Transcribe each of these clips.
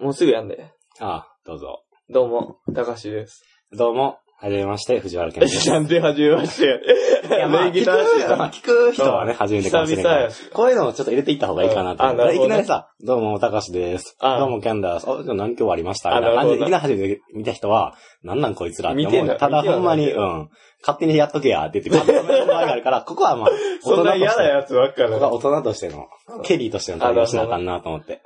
もうすぐやんで。ああ、どうぞ。どうも、たかしです。どうも、はじめまして、藤原健です。なんで始めましてや。いや、まあ、聞く、まあ、な。聞く人はね、初めてかもしれない久々やし。こういうのをちょっと入れていった方がいいかなとあなるほどねいきなりさ、どうも、たかしです。あどうも、キャンダース。あ、じゃあ何今日ありました？あみたいな感じで、いきななり初めて見た人は、なんなんこいつらって思う。見てんだただ見てはほんまに、うん。勝手にやっとけや、って言って、勝手に止める場合があるから、ここはまあ、そんな嫌なとして、やつばっかここはだ。大人としての、ケリーとしての対応しなあかんなと思って。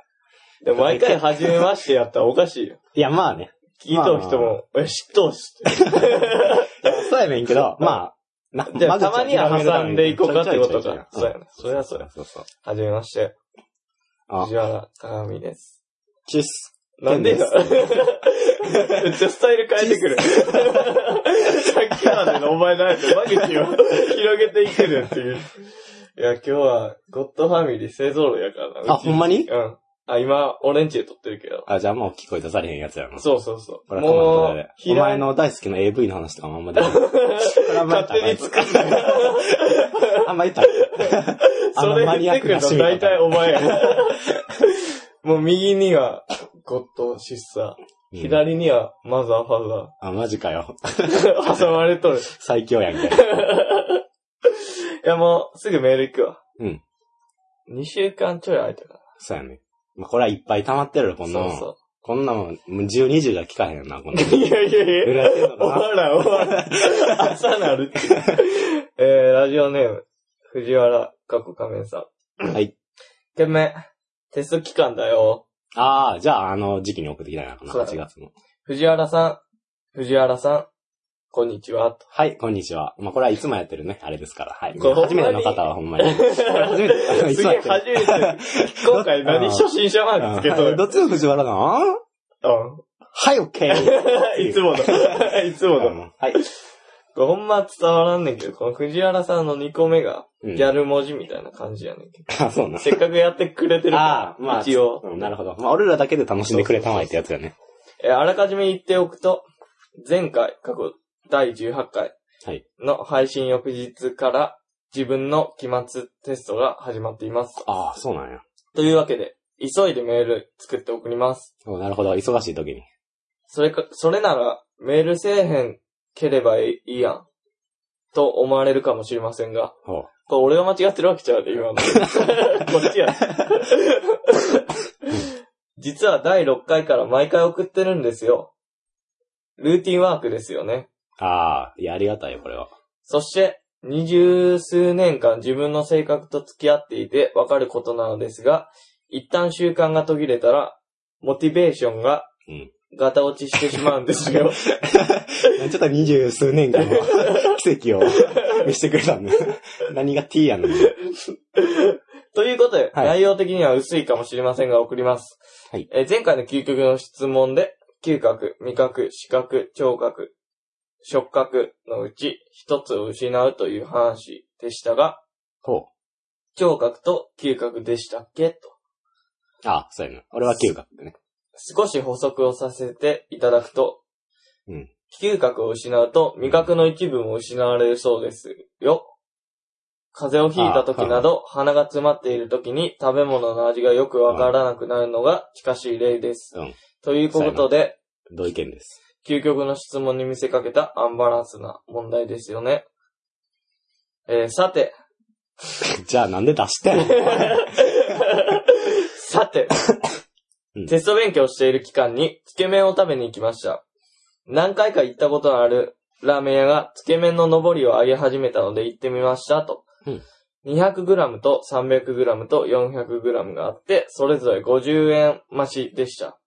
でも毎回初めましてやったらおかしいよ。いや、まあね。聞いとる人も、え、知っとうし。そうやねんけど、まあ、なじゃあ、たまには挟んでいこうかってことか。そうやね。そりゃそうや。そうそう。はじめまして。あ藤原鏡です。チュッス。なんで めっちゃスタイル変えてくる。さっきまでのお前なんて間口を広げていってるっていう。いや、今日は、ゴッドファミリー勢揃いやからな。あほんまに？うん。あ、今、オレンジで撮ってるけど。あ、じゃあもう聞こえ出されへんやつやろ。そうそうそう。これはもう、お前の大好きな AV の話とかもあんま出ない。勝手に作る。あんま言ったら。あ それのマニ言ってくるとアックな趣味大体お前や。もう右には、ゴッドシッサー。うん左には、マザーファザあ、マジかよ。ー。挟まれとる。い最強やんけ。や、もう、すぐメール行くわ。うん。2週間ちょい空いたかそうやね。まあ、これはいっぱい溜まってるよ、こら。んなもん。そうそこんなもん、もう10、20じゃ聞かへんな、こんなもん。う。いやいやいや。終わらん、終わらん。朝なるって。えー、ラジオネーム、藤原、過去仮面さん。はい。件名、テスト期間だよ。ああ、じゃあ、あの時期に送ってきたんやな、そうだ8月の。藤原さん、藤原さん、こんにちは。とはい、こんにちは。まあ、これはいつもやってるね、あれですから。はい。初めての方はほんまに。これ初めて。初めて。今回何初心者マークつけとるうんどっちの藤原なのうん。はい、オッケー。いつもの。いつもの。うんはい。ほんま伝わらんねんけど、この藤原さんの2個目が、うんギャル文字みたいな感じやねんけど。あ、そうな。せっかくやってくれてるああ、から、まあ、一応。うんなるほど。まあ、俺らだけで楽しんでくれたまえってやつやね。えーあらかじめ言っておくと、前回、過去第18回はい。の配信翌日から自分の期末テストが始まっています。ああ、そうなんや。というわけで、急いでメール作って送ります。おなるほど。忙しい時に。それか、それなら、メールせえへんければいいやん。と思われるかもしれませんが、ほう。これ俺が間違ってるわけちゃうで、今の。こっちや。実は第6回から毎回送ってるんですよ。ルーティンワークですよね。ああ、いや、ありがたいよ、これは。そして、二十数年間自分の性格と付き合っていてわかることなのですが、一旦習慣が途切れたら、モチベーションがうん。ガタ落ちしてしまうんですよ。ちょっと二十数年間の 奇跡を見せてくれたんで。何が T やのに。ということで、はい内容的には薄いかもしれませんが送ります。はいえー前回の究極の質問で、嗅覚、味覚、視覚、聴覚、触覚のうち一つを失うという話でしたが、ほ聴覚と嗅覚でしたっけ？と。う。ああ、そうやな。俺は嗅覚でね。少し補足をさせていただくと、うん嗅覚を失うと味覚の一部も失われるそうですよ。風邪をひいた時など、鼻が詰まっている時に食べ物の味がよくわからなくなるのが近しい例です。うん。ということで、同意見です。究極の質問に見せかけたアンバランスな問題ですよね。えーさて、じゃあなんで出してんの？さてうん、テスト勉強している期間につけ麺を食べに行きました。何回か行ったことのあるラーメン屋がつけ麺の上りを上げ始めたので行ってみましたと。うん 200g と 300g と 400g があって、それぞれ50円増しでした。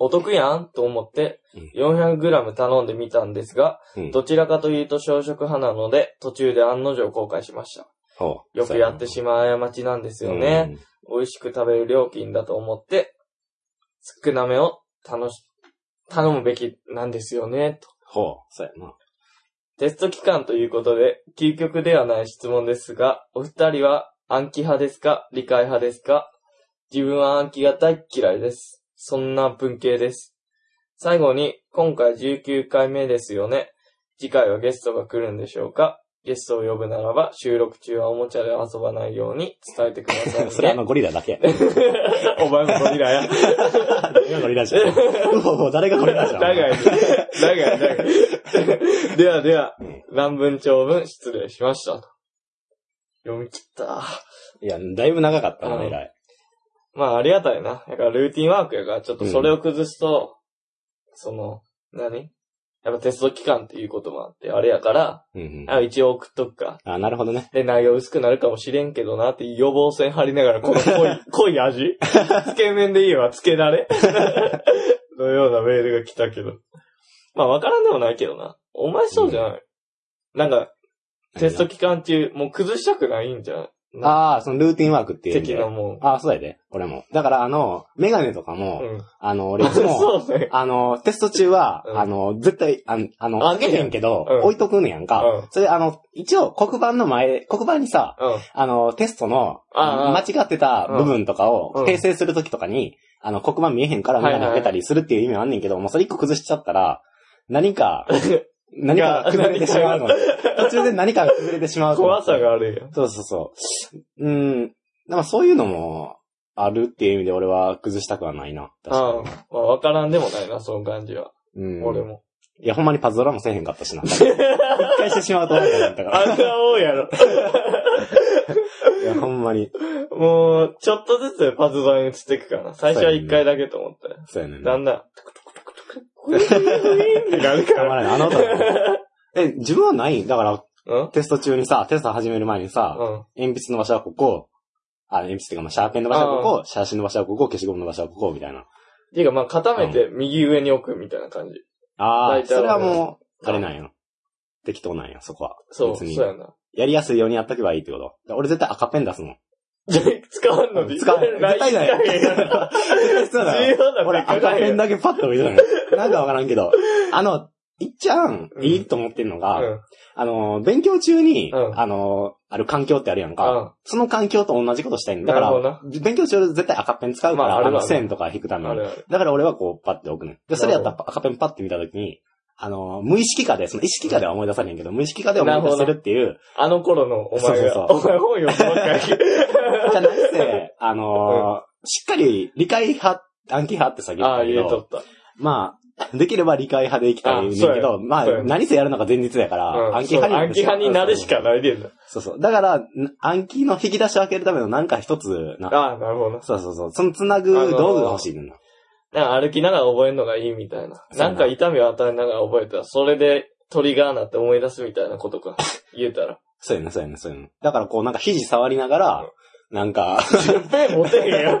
うんお得やんと思って、400g 頼んでみたんですが、うん。どちらかというと小食派なので、途中で案の定後悔しました。ほう。よくやってしまう過ちなんですよね。美味しく食べる料金だと思って、少なめを楽し、頼むべきなんですよね、と。ほう。そうやな。テスト期間ということで、究極ではない質問ですが、お二人は暗記派ですか理解派ですか？自分は暗記が大っ嫌いです。そんな文系です。最後に、今回19回目ですよね。次回はゲストが来るんでしょうかゲストを呼ぶならば、収録中はおもちゃで遊ばないように伝えてください、ね。それあのゴリラだけ。お前もゴリラや。誰がゴリラじゃん。うほほ、誰がゴリラじゃん。長い。長い、長い。ではでは、乱文長文失礼しました。読み切った。いや、だいぶ長かったな、うん偉い。まあ、ありがたいな。だから、ルーティンワークやから、ちょっとそれを崩すと、その、何？やっぱテスト期間っていうこともあって、あれやから、うんうん。あ一応送っとくか。あ、なるほどね。で、内容薄くなるかもしれんけどなって予防線張りながら、この濃い、濃い味？つけ麺でいいわ、つけだれ のようなメールが来たけど。まあ、わからんでもないけどな。お前そうじゃない、なんか、テスト期間中、もう崩したくないんじゃない？ああ、そのルーティンワークっていう。的なもん。ああ、そうやで。俺も。だから、あの、メガネとかも、うん。あの、俺いつも。あの、テスト中は、うんあの、絶対、あの、あの、あつけへんけど、うん置いとくねやんか。うんそれ、あの、一応、黒板の前、黒板にさ、うん。あの、テストの、間違ってた部分とかをうん訂正するときとかに、あの、黒板見えへんからメガネかけたりするっていう意味はあんねんけど、もうそれ一個崩しちゃったら、何か、何かが崩れてしまうの。途中で何かが崩れてしまう怖さがあるよ。そうそうそう。うん。でもそういうのもあるっていう意味で俺は崩したくはないな。確ああかに。まあ、わからんでもないな、その感じは。うん。俺も。いや、ほんまにパズドラもせえへんかったしな。一回してしまうと思ったかあら。んな多いやろ。いや、ほんまに。もう、ちょっとずつパズドラに移っていくからな。最初は一回だけと思ったよ。そうやねんな。だんだん、トクトクトクトク、ウィーンってなるから。たまらない。あの音だえ、自分はない？だから、うん？テスト中にさ、テスト始める前にさ、うん。鉛筆の場所はここ、あ、鉛筆っていうか、まあ、シャーペンの場所はここ、写真の場所はここ、消しゴムの場所はここ、みたいな。っていうか、まあ、固めて右上に置くみたいな感じ。ああ、大体それははねもう、あれなんや。適当なんや、そこは。そう、別にそうやな。やりやすいようにやっとけばいいってこと？俺絶対赤ペン出すの。使わんのに。使わん絶対ない そうだ重要な俺赤ペンだけパッと置いてたのよ。なんかわからんけど。あの、いっちゃん、うんいいと思ってんのが、うん。あの、勉強中に、うんあの、ある環境ってあるやんか。うんその環境と同じことしたいんだかなるほどら、勉強中絶対赤ペン使うから、あまああるわねの線とか引くために。あれあれ。だから俺はこう、パッて置くねん。で、それやったら赤ペンパッて見たときに、あの、無意識化で、その意識化では思い出されんけど、無意識化で思い出せるっていう、あの頃のお前そうが、そうお前本読むばっかり。じゃなくて、あのーしっかり理解派、暗記派ってさ言っああ、たけど。まあ、できれば理解派でいきたいねんけど、まあ何せやるのが前日やから、うん暗記派に暗記派になるしかないでんだ。そうそう。だから、ん暗記の引き出しを開けるためのなんか一つな。ああ、なるほどな。そうそうそう。そのつなぐ道具が欲しいねんな。なんか歩きながら覚えるのがいいみたいな。なんなか痛みを与えながら覚えたら、それでトリガーなって思い出すみたいなことか。言えたら。そうやね、そうやね、そうやね。だからこうなんか肘触りながら、なんか、ペン持てへんよ。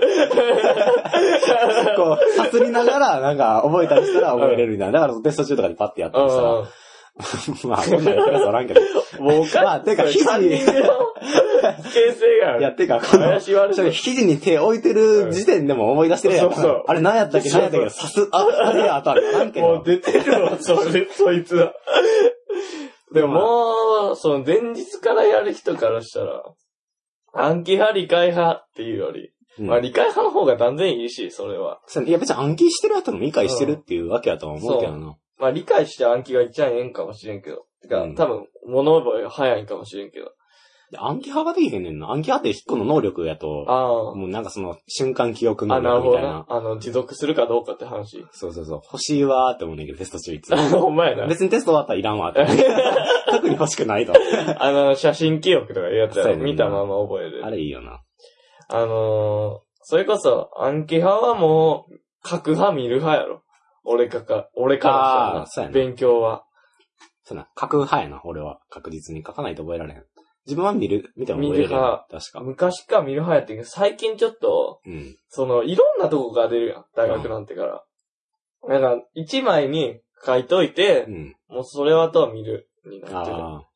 こう、さすりながら、なんか覚えたりしたら覚えれるみたいな。だからテスト中とかでパッてやったりしたら、う まあ、こんなんやったらおらんけど。ん。もうおかまあてか肘カンニングの形成がある。いや、てか、この、肘に手置いてる時点でも思い出してるやん。そうそうあれ何やったっけ？何やったっけ？さす、あ、あれやったんなんけど。もう出てるわ、それ、そいつは。でももう、その前日からやる人からしたら、暗記派、理解派っていうより、うんまあ理解派の方が断然いいし、それは。いや、別に暗記してる後も理解してるっていうわけやとは思うけどな。まあ理解して暗記が一番ええんかもしれんけど。てか、うん多分、物覚えが早いんかもしれんけど。で暗記派ができへんねんな。暗記派って一個の能力やと、あもうなんかその瞬間記憶あ。あ、能なるほみたいな。。なあの、持続するかどうかって話。そうそうそう。欲しいわーって思うねんけど、テスト中いつも。ほんまやな。別にテスト終わったらいらんわって。特に欲しくないと。あの、写真記憶とかいうやつやろ。そうやねんな見たまま覚える。あれいいよな。あのー、それこそ、暗記派はもう、書く派見る派やろ。俺かか、俺からしそう勉強は。そうな、書く派やな、俺は。確実に書かないと覚えられへん。自分は見る、見ても覚えれる見る派確か。昔から見る派やってんけど、最近ちょっと、うん。その、いろんなとこが出るやん。大学なんてから。なんか、一枚に書いといてう、ん。もうそれはとは見る、になってる。ああ。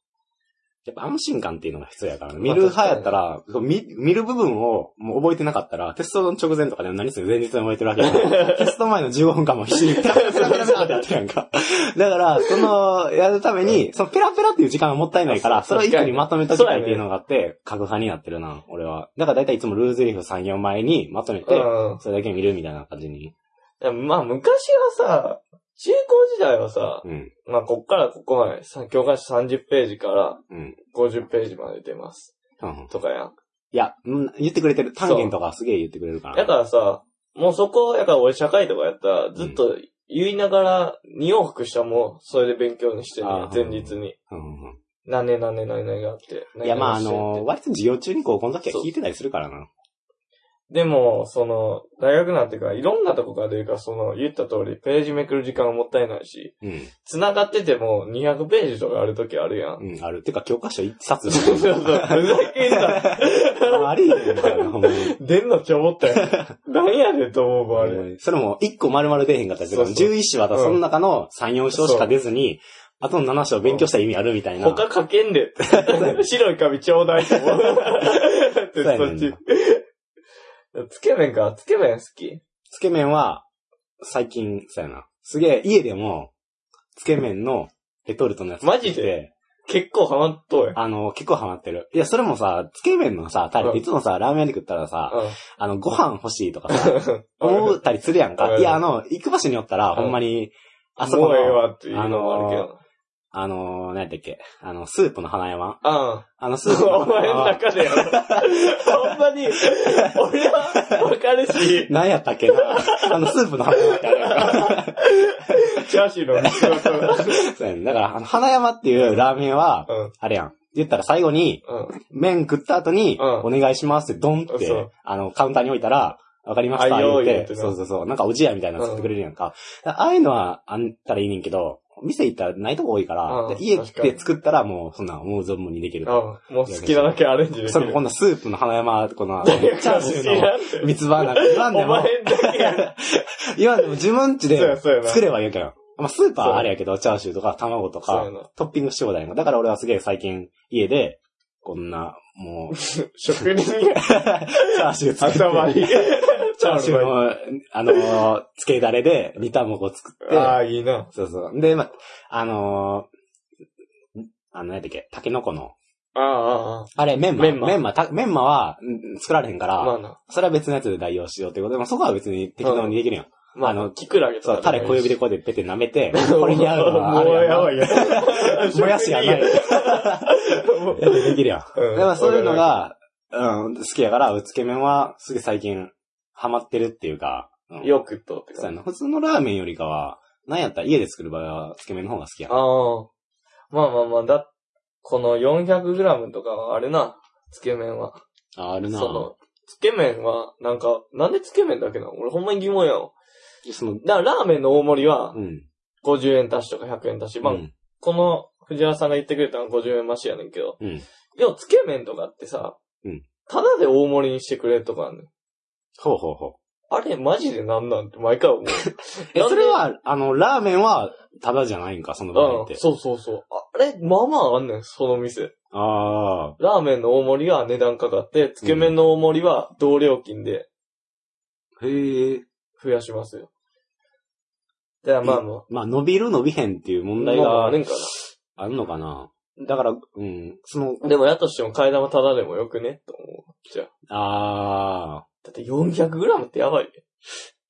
やっぱ安心感っていうのが必要やからね。見る派やったら、見、見る部分をもう覚えてなかったら、テストの直前とかでも何する前日に覚えてるわけやから テスト前の15分間も必死にペラペラペラってやってるやんか。だから、その、やるために、そのペラペラっていう時間がもったいないから、それを一気にまとめときたいっていうのがあって、書く派になってるな、俺は。だからだいたいいつもルーズリーフ3、4枚にまとめて、うん。それだけ見るみたいな感じに。まあ、昔はさ、中高時代はさ、うん。まあ、こっからここまで、さ教科書30ページからうん。50ページまで出ます。うんとかやん。いや、うん言ってくれてる。単元とかすげえ言ってくれるから。だからさ、もうそこ、やから俺社会とかやったら、ずっと言いながら、二往復したらもう、それで勉強にしてるあー前日に。うんうん何年何年何年があって。うん。いや、まあ、あ何々してっての、割と授業中に高校の時は聞いてたりするからな。でも、その、大学なんていうか、いろんなとこから出るから、その、言った通り、ページめくる時間がもったいないし、うん。繋がってても200ページとかある時あるやん。うん、ある。てか、教科書一冊。そうそう、ふざけんな。ありえへんからな、ほんまに。出んのちょぼったよ。何やねんと思うもん、あれ。それも、一個丸々出へんかったりするから、そうそう11章はその中の3、4章しか出ずに、あとの7章勉強した意味あるみたいな。他書けんでって。白い紙ちょうだいって思う。っ てそうやねんそっち。つけ麺か。つけ麺好き？つけ麺は、最近、そうやな。すげえ、家でも、つけ麺のレトルトのやつマジで？結構ハマっとう。あの、結構ハマってる。いや、それもさ、つけ麺のさ、タレっていつもさ、ラーメンで食ったらさ、あの、ご飯欲しいとかさ、思ったりするやんか。うんいや、あの、行く場所によったら、うんほんまに、あそこもうええの、わっていうのもあるけど。あの、何やったっけ、あの、スープの花山ああの、スープあ。の お前の花山。中でやろ。ほんまに、俺はわかるし、何やったっけな？あの、スープの花山ってあるやんか。チャーシューのそうやねだから、あの、花山っていうラーメンは、うん。あれやん。言ったら最後に、うん。麺食った後に、うんお願いしますってドンって、そうあの、カウンターに置いたら、わかりました、あ言って用意ってなそうそうそう。なんかおじやみたいなの作ってくれるやんか。ああいうのはあんたらいいねんけど、店行ったらないとこ多いから、うんで家確かにで作ったらもう、そんな、もう存分にできる。うん。もう好きなだけアレンジできる。そこんなスープの花山、この、チャーシューの三つ葉なんか言わんでも。言わんでも自分家で作ればいいわけよ。まあ、スーパーはあれやけど、チャーシューとか卵とかトッピングしてもだよ。だから俺はすげえ最近、家で、こんな、もう、職人や。チャーシュー作って、頭に。チャーシューの、あのー、つけだれで煮卵作って、ああ、いいな。そうそう。で、ま、あのー、あの、何だっけ、タケノコの、ああ、ああれ、メンマ。メンマメンマ、たメンマは、うん作られへんかあ、ああ。まら、あな。それは別のやつで代用しようってことで、まあ、そこは別に適当にできるやん。まあ、あのキクラゲとか。そう、タレ小指でこうやってペテ舐めて、これに合うのはあもうるやんやばいや。もやしやない。やってできるやん。うんだからそういうのが、うん、好きやから、つけ麺は、すげえ最近、ハマってるっていうか、うんよくとってか。そうやな。普通のラーメンよりかは、なんやったら家で作る場合は、つけ麺の方が好きやん。ああ。まあまあまあ、だ、この 400g とかはあれな、つけ麺は。あ、あるなその、つけ麺は、なんか、なんでつけ麺だけなの？俺ほんまに疑問やわ。その、だからラーメンの大盛りはう、ん。50円足しとか100円足し。まあ、うん。この藤原さんが言ってくれたのは50円増しやねんけど。うん。でも、つけ麺とかってさ、うんただで大盛りにしてくれるとかあんねん。ほうほうほう。あれ、マジでなんなんて毎回思う。え、なんで？それは、あの、ラーメンは、ただじゃないんか、その場合ってうん、。そうそうそう。あれ、まあまああんねん、その店。ああ。ラーメンの大盛りは値段かかって、つけ麺の大盛りは同料金でへえ。増やしますよ。だからまあままあ、伸びる伸びへんっていうあ、問題がまああるんかあるのかな？だから、うん、その、な。でもやとしても替え玉ただでもよくね？と思う。じゃあ。あだって 400g ってやばいね。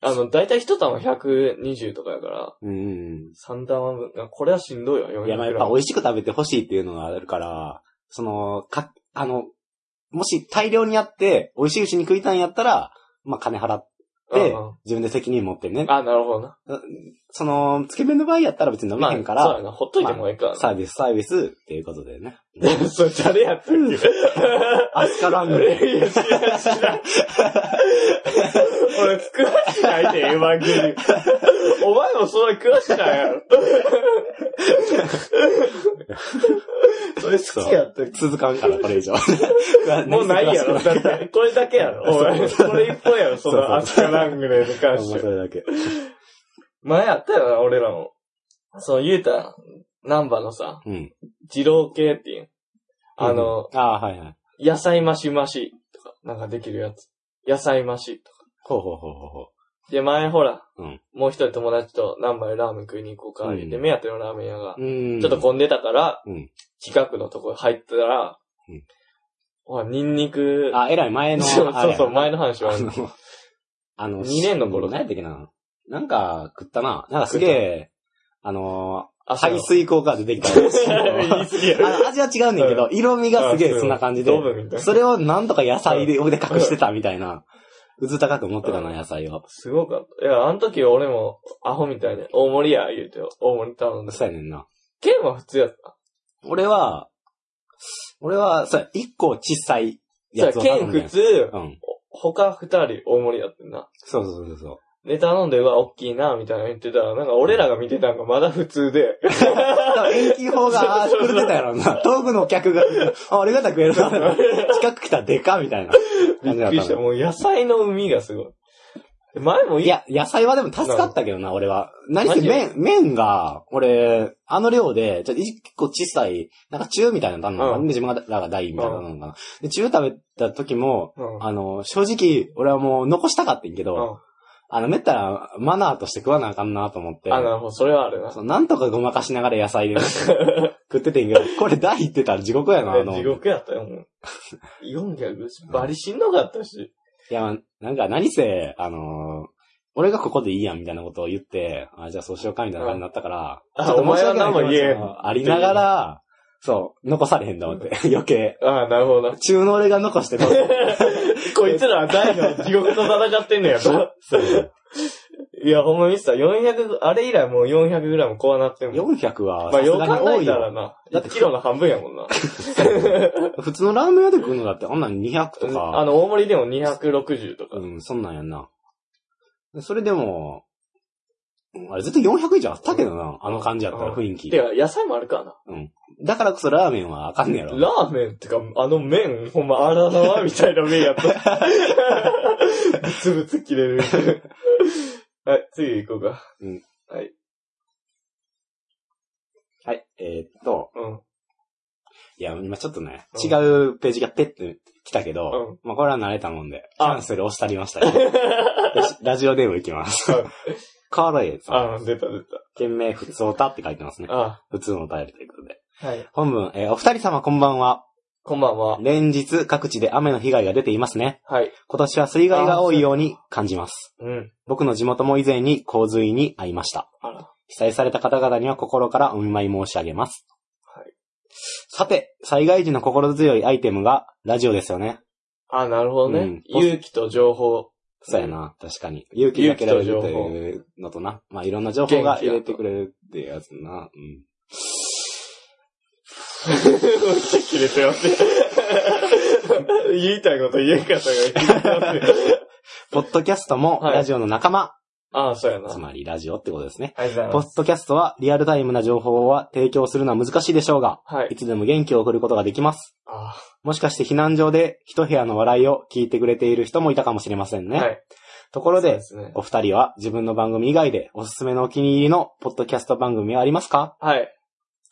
あの、だいたい一玉120とかやから、ー、うん。3玉分。あこれはしんどいわ、400g。いや、まあやっぱ美味しく食べてほしいっていうのがあるから、その、か、あの、もし大量にやって、美味しいうちに食いたいんやったら、まあ金払って、自分で責任持ってね。あ、なるほどな。その、つけ麺の場合やったら別に飲めまあ、へんから、そうやな。ほっといてもいいからな。サービス、サービスっていうことでね。それ誰やったっけアスカラングいや、知らん、知らん。俺、詳しないで、エヴァンゲリオン。お前もそれ詳しないやろ。それ好きやった続かんから、これ以上。もうないやろ。だって、これだけやろ。これ一本やろ、そのアスカラングレーに関して。まそれだけ。前あったよな、俺らも。そう、言うたら、ナンバのさ、うん。二郎系っていう。あの、ああ、はいはい。野菜増し増しとか、なんかできるやつ。野菜増しとか。ほうほうほうほうほう。で、前ほら、うんもう一人友達とナンバでラーメン食いに行こうか、言って、うん目当てのラーメン屋が、うん。ちょっと混んでたから、うん近くのとこ入ったら、うんほら、ニンニク、あ、えらい前の、そうそうそう、前の話はあの、あの、二年の頃何やったっけな。なんか食ったな。なんかすげえ、あのあー、排水口から出てきた あの味は違うねんけど、色味がすげえそんな感じで。それをなんとか野菜で腕隠してたみたいな、うず高く持ってたな、野菜を。すごかった。いや、あの時俺もアホみたいで、大盛りや、言うて、大盛り頼んで。そうやねんな。剣は普通やった？俺は、俺は、そうや、一個小さいやつを頼剣んでん普通、うん。他二人大盛りやってんな。そうそうそうそう。で、頼んで、うわ、大きいな、みたいな言ってたら、なんか俺らが見てたんがまだ普通で、遠近法が、あー狂ってたやろな。遠くの客が、あ、ありがたく食えるな。近く来たらでかみたいなびっくりした。感じだったの。もう野菜の海がすごい。前もいいや、野菜はでも助かったけどな、俺は。何せ麺、麺が、俺、あの量で、ちょっと一個小さい、なんか中みたいなの頼んだうんで、自分らが大みたいなのかな？で、中食べた時も、うん。あの、正直、俺はもう残したかったんやけど、うんあの、めったらマナーとして食わなあかんなと思って、あ、なるほど、それはあるな。そうなんとかごまかしながら野菜で 食っててんけど、これ大言ってたら地獄やな、あの。地獄やったよ、もう。400、バリしんどかったし。いや、なんか何せ、あのー俺がここでいいやんみたいなことを言って、あ、じゃあそうしようかみたいな感じになったから、あちょっと申し訳ないお前は何も言えん気持ちもありながら、そう、残されへんと思って、余計。ああ、なるほどな。中の俺が残してた。こいつらは大の地獄と戦ってんのやろ。そういや、ほんまミスター、400、あれ以来もう400グラムこうなってんもん。400は、まあ、よう考えがに多いよ。たらな。だって1キロの半分やもんな。普通のラーメン屋で食うのだって、あんなん200とあか、の、大盛りでも260とか。うん、そんなんやんな。でそれでも、うんあれ絶対400以上あったけどな、あの感じやったら雰囲気て。か、野菜もあるからな。だからこそラーメンはあかんねやろ。ラーメンってか、あの麺、ほんま、あららわみたいな麺やった。ブツブツ切れる。はい、次行こうか。はい、えーっと、うん。いや、今ちょっとね、うん違うページがペッて来たけど、うんまあこれは慣れたもんで、キあャンセル押したりましたよ。よしラジオネームいきますはい。カーライさん。あ、出た出件名、普通おたって書いてますねた。。あ、普通のお便りということで。はい。本文、えーお二人様こんばんは。こんばんは。連日各地で雨の被害が出ていますね。はい。今年は水害が多いように感じます。うん。僕の地元も以前に洪水に遭いました。あら。被災された方々には心からお見舞い申し上げます。はい。さて、災害時の心強いアイテムがラジオですよね。あ、なるほどね。うん勇気と情報。そうやな、確かに。勇気がけられるというのとな。まあ、いろんな情報が入れてくれるっていうやつな。うん。めっちゃ切れてますね。言いたいこと言えんかったから切れてますね。ポッドキャストもはいラジオの仲間。ああ、そうやな。つまりラジオってことですね。ありがとうございポッます。ドキャストはリアルタイムな情報は提供するのは難しいでしょうが、はいい。つでも元気を送ることができます。あもしかして避難所で一部屋の笑いを聞いてくれている人もいたかもしれませんね。あはい。ところで、そうですね。お二人は自分の番組以外でおすすめのお気に入りのポッドキャスト番組はありますか？はい。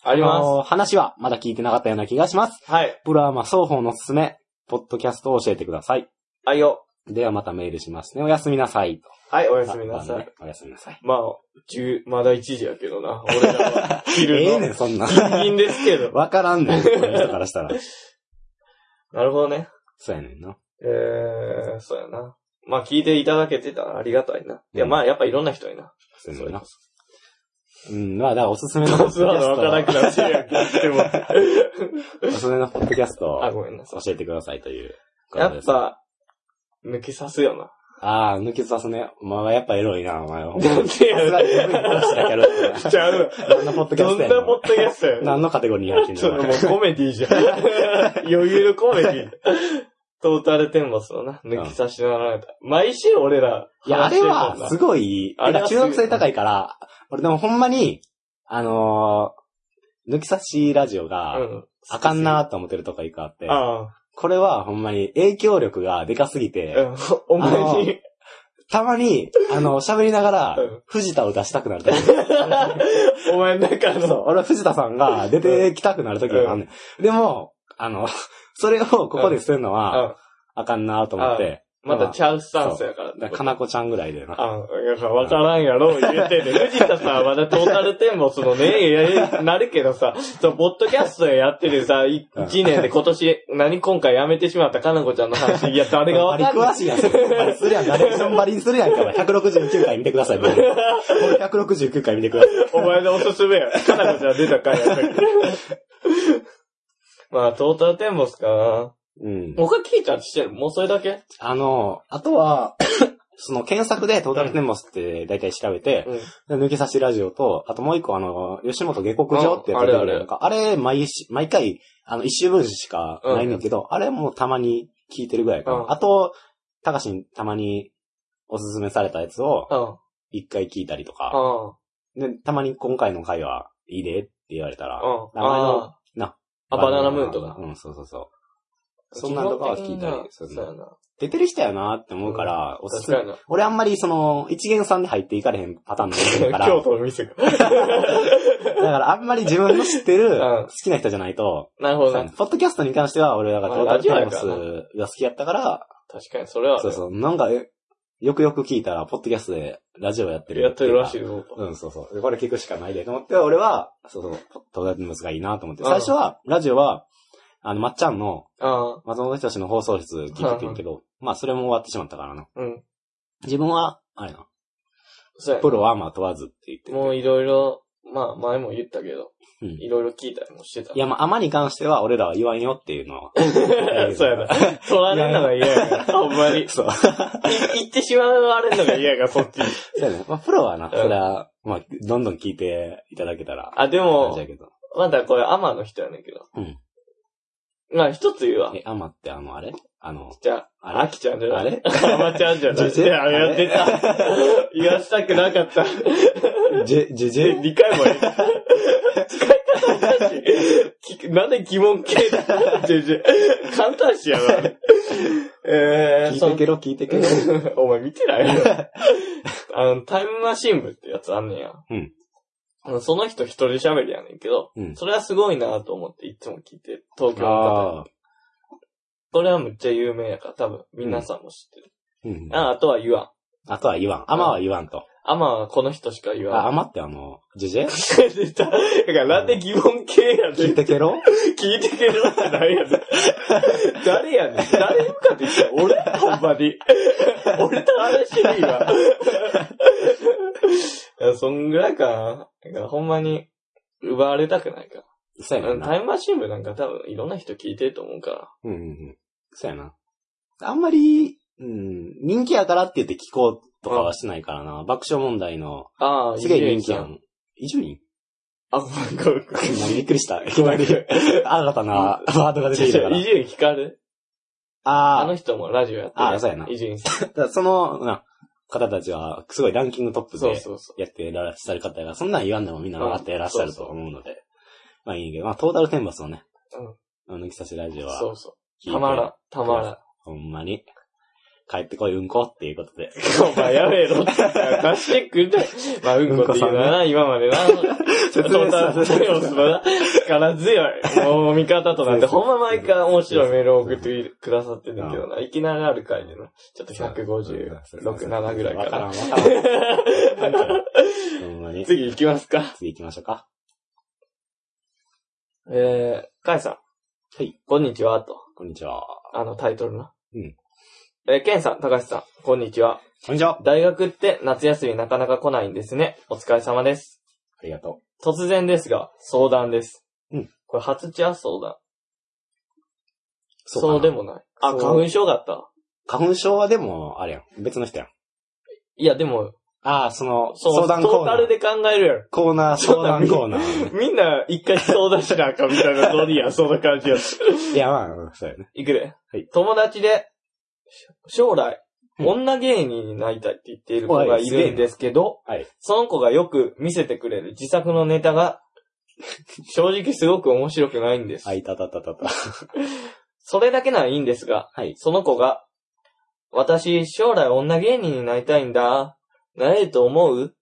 ありまの話はまだ聞いてなかったような気がします。す。はい。プロアマ双方のおすすめ、ポッドキャストを教えてください。あいよ。ではまたメールしますね。おやすみなさい。はい、おおやすみなさい。。おやすみなさい。まあ、十、まだ1時やけどな。俺らは。昼ええねん、の。そんな。ギンギンですけど。わからんねん、この人からしたら。なるほどね。そうやねんな。えー、そうやな。まあ、聞いていただけてたらありがたいな。いや、うんまあ、やっぱいろんな人いな。そうやな。うん、まあ、だからおすすめのポッドキツアーのわからなャスくなってるやんけ。でも。ト、おすすめのポッドキャストをあ、ごめんなさい。教えてくださいというや。っぱ、抜きさすよな。ああ、抜けさすね。お前はやっぱエロいな、お前は。なんでやさすがに僕に話しなきゃやるってちゃう。何のポッドキャどストやのんなポッドキャストやねん何のカテゴリーに入ってんちょっとのもうコメディじゃん。余裕のコメディ。トータルテンボスのな、抜き差しなられた。毎週俺ら、いや、あれは、すごごい、あれ中毒性高いから、俺でもほんまに、あのー抜き差しラジオが、うん。あかんなと思ってるとこ一個あって、あこれはほんまに影響力がでかすぎあ。て、うん。お前に、たまに、あの、喋りながらうん、藤田を出したくなる時。お前なんかあそう、の、俺は藤田さんが出てきたくなる時があんねん。でも、あの、それをここでするのは、ああかんなと思って、またちゃうスタンスやからってこと。かなこちゃんぐらいでな。あ、いや、わからんやろ、言うてんねん。藤田さんはまだトータルテンボスのね、なるけどさ、そう、ポッドキャストやってるさ、い一年で今年、何今回やめてしまったかなこちゃんの話、いや、誰がわかんない。詳しいやん。バリするやん。ナレーションバリにするやんか。169回見てください。僕 これ169回見てください。お前のおすすめや。かなこちゃん出た回やったけど。まあ、トータルテンボスかな。うん。他聞いたりしてるもうそれだけ？あの、あとは、その検索でトータルテンボスって大体調べて、うん。抜け差しラジオと、あともう一個あの、吉本下克上ってやつああれあれなんか、あれ、毎し、毎回、あの、一週分しかないねんけど、あれもうたまに聞いてるぐらいかな。うんあと、たかしにたまにおすすめされたやつをうん。一回聞いたりとか、うん。で、たまに今回の回はいいでって言われたら、うん。名前のあな、あ、バナナムーンとか。うん、そうそうそう。そんなんとかは聞いたりするな。出てる人やなって思うから、おすすめ。俺あんまりその、一元さんで入っていかれへんパターンの人だから、京都の店が。だからあんまり自分の知ってるん好きな人じゃないと、なるほどな。ポッドキャストに関しては俺だからまあトータルテンボラジオやスが好きやったから、確かに、それは。そうそう、なんか、えよくよく聞いたら、ポッドキャストでラジオやってるやってるらしいい。ぞと。うん、そうそう。でこれ聞くしかないでと思って、俺は、そうそう、トータルテンボスがいいなと思って。うん最初は、ラジオは、あの、まっちゃんのああ、松本人志の放送室聞いててんけど、まあ、それも終わってしまったからな。うん。自分は、あれな、そうやなプロはまあ問わずって言っててもういろいろ、まあ前も言ったけど、うんいろいろ聞いたりもしてた。いや、まあ、アマに関しては俺らは言わんよっていうのは。そうやな。取られるのが嫌やから、ほんまに。いそう。言ってしまわれるのが嫌やから、そっちに。そうやね。まあ、プロはな、それは、まあ、どんどん聞いていただけたら。あ、で感もじや、けど。まだこれアマの人やねんけど。うん。まあ一つ言うわ。え、アマってあの、あれ？あの、じゃあ、あれ？アキちゃんじゃないあれ？アマちゃんじゃない。ジェジェ？いや、やってた。言わしたくなかった。ジェ、ジェジェ？理解もいい。使い方おかしい。きなんで疑問系だ？ジェジェ。簡単しやな。えー、聞いてけろ、聞いてけろ。お前見てない？よ。あの、タイムマシン部ってやつあんねや。うん。その人一人喋りやねんけど、うんそれはすごいなと思っていつも聞いてる。東京の方。これはむっちゃ有名やから多分皆さんも知ってる。うん。ああとは言わん。あとは言わん。アマは言わんと。アマはこの人しか言あ、わん。アマってあの、ジェジェ？出た。だからなんで疑問系やねん。聞いてけろ？聞いてけろってないやねん。誰やねん。誰に向かって言ってんの？俺ほんまに。俺と話して。いやそんぐらいかな。だからほんまに奪われたくないかそうやら。ねんな。タイムマシン部なんか多分いろんな人聞いてると思うから。うんうんうん。そうやな。あんまり、うん、人気やからって言って聞こうとかはしないからな。爆笑問題の、ああ、すげえ人気。やん。伊集院？あ、ごめんごめんごめん。何びっくりした。いきなり、新たな ワードが出てきたから。伊集院聞かれ？ああの人もラジオやってる。あそうやな伊集院さん。その、な、方たちは、すごいランキングトップで。やってらっしゃる方が、そんなん言わんでもみんな分かってらっしゃると思うので、まあいいけど、まあトータルテンバスのね、うん。抜き差しラジオは、そうそう。たまらん、たまらん。ほんまに、帰ってこいうんこっていうことで。お前やめろ って。出してくん。まあ、うんこっていうのはな、今までな。説トータルテンボスのな、力強い。もう味方となって、ほんま毎回面白いメールを送ってくださってんだけどな。いきなりある回でな。ちょっと156、7ぐらいかな。わからん、わからん。次行きますか。次行きましょうか。えー、カイさん。はい。こんにちは、と。こんにちは。あのタイトルな。うん。えー、ケンさん、高橋さん、こんにちは。こんにちは。大学って夏休みなかなか来ないんですね。お疲れ様です。ありがと突然ですが、相談です。うん。これ初チア相談。う。そうでもない。あ、花粉症があった？花粉症はでも、あれやん。別の人やん。いや、でも、ああ、その、相談コーナー。トータルで考えるやろ。コーナー、相談コーナー。みんな一回相談しなあかんみたいなノリや、そんな感じや。いや、まあ、うんそうやね。いくで。はい友達で、し将来、うん女芸人になりたいって言っている子がいるんですけど、はい。その子がよく見せてくれる自作のネタが、正直すごく面白くないんですあ、。いたたたたた。それだけならいいんですが、はい。その子が、私、将来女芸人になりたいんだ。なれると思う？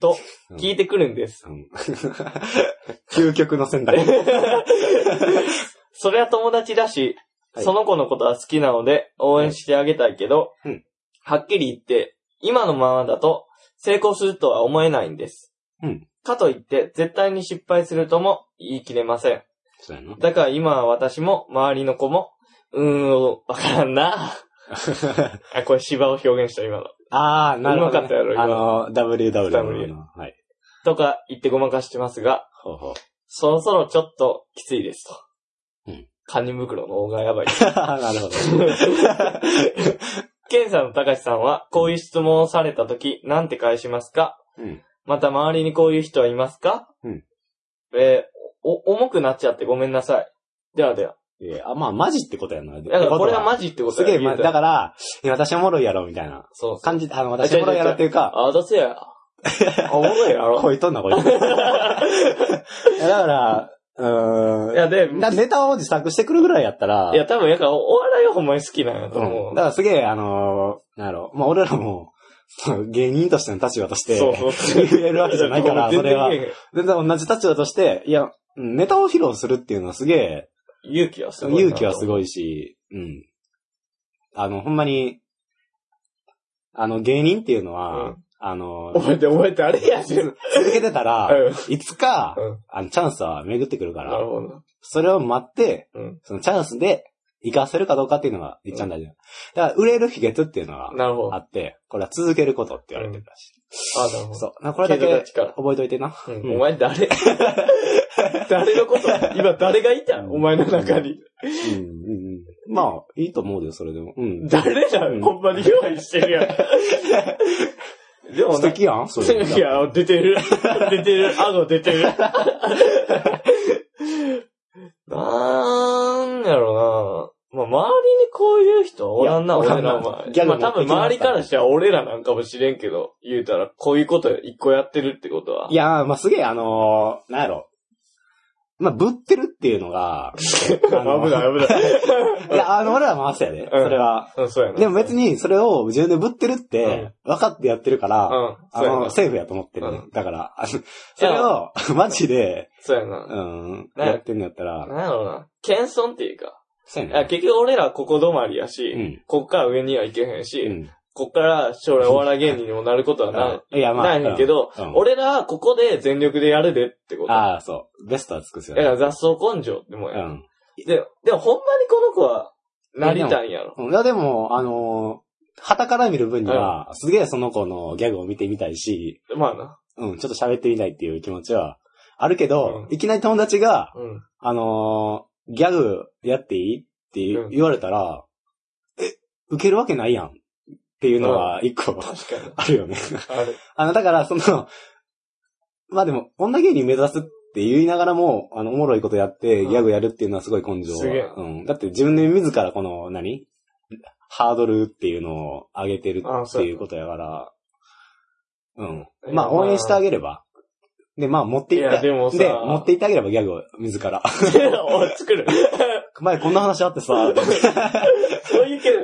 と、聞いてくるんです。うん 究極の選択。それは友達だし、はいその子のことは好きなので応援してあげたいけど、うんはっきり言って、今のままだと成功するとは思えないんです。うんかといって、絶対に失敗するとも言い切れません。だから今は私も、周りの子も、うーん、わからんな。あ、これ芝を表現した今の。あー、なるほど、ね。うまかったやろ今あの、WW W の。はい。とか言ってごまかしてますが、ほうほう。そろそろちょっときついですと。うん。堪忍袋の方がやばい。なるほど。ケンさんと高橋さんは、こういう質問をされたとき、なんて返しますか？うん。また周りにこういう人はいますか？うん。えーお、重くなっちゃってごめんなさい。ではでは。いやあ、まあ、マジってことやな。だからこれはジマジってことすげえ、ま、だから、いや私おもろいやろ、みたいなそうそう。感じで、あの、私おもろいやろっていうか、あ、どうせや。あ、おもろいやろ。こいとんな、こいつ。いやだから、うーん。いや、で、だネタを自作してくるぐらいやったら、いや、多分、やっぱ、お笑いはほんまに好きなんやと思うん。う。だからすげえ、あのー、なんやろ、まあ、俺らも、芸人としての立場として、そうそう。言えるわけじゃないから、それは。全然同じ立場として、いや、うんネタを披露するっていうのはすげえ、勇気はすごいな。勇気はすい。ごいし、うん。あの、ほんまに、あの、芸人っていうのは、うんあの、覚えて、覚えて、あれやし。続けてたら、うんいつか、うんあの、チャンスは巡ってくるからなる、ほど。それを待って、うん。そのチャンスで活かせるかどうかっていうのが一番大事だ。だから、売れる秘訣っていうのがなるほど。あ、あって、これは続けることって言われてるらしい。なるほど。そう。だからこれだけ継続の力覚えといてな。うんうんお前誰？誰のこと？今誰がいた？お前の中に。うんうんうんまあ、いいと思うよ、それでも。うん。誰だ？うんほんまに用意してるやん。でもね、素敵やんそれ。いや、出てる。出てる。顎出てる。なんやろな。まあ、周りにこういう人おらんな、俺らまあ多分周りからしたら俺らなんかもしれんけど、言うたら、こういうこと一個やってるってことは。いや、まあ、すげえ、あのー、なんやろ。まあ、ぶってるっていうのが、危 あのない危ない。いや、あの、俺ら回すやで。それは。うん、そうやな。でも別に、それを自分でぶってるっうんて、分かってやってるから、うん、あの、。セーフやと思ってるう。だから、それを、マジで、そうやな。うん、ねやってんのやったら、なんやろな。謙遜っていうか。そうやね。結局俺らここ止まりやし、うんこっから上にはいけへんし、うん。こっから将来お笑い芸人にもなることはない。いや、まあ。ないねんけど、うんうん俺らはここで全力でやるでってこと。ああ、そう。ベストは尽くすよだからね。雑草根性ってもんや。うん。で、でもほんまにこの子は、なりたいんやろ。うんいや、でも、あのー、旗から見る分には、すげえその子のギャグを見てみたいし、まあな。うん、ちょっと喋ってみたいっていう気持ちはあるけど、うんいきなり友達が、うん。あのー、ギャグやっていいって言うん言われたら、え、受けるわけないやんっていうのは一個。あるよね。あの、だから、その、まあでも、女芸人目指すって言いながらも、あの、おもろいことやって、うんギャグやるっていうのはすごい根性。すげえうん。だって自分で自らこの、何？ハードルっていうのを上げてるっていうことやから、うん。まあ、応援してあげれば。で、まあ、持っていって、でもさ持っていってあげればギャグを自ら。俺作る。前こんな話あってさ、そういうけど、い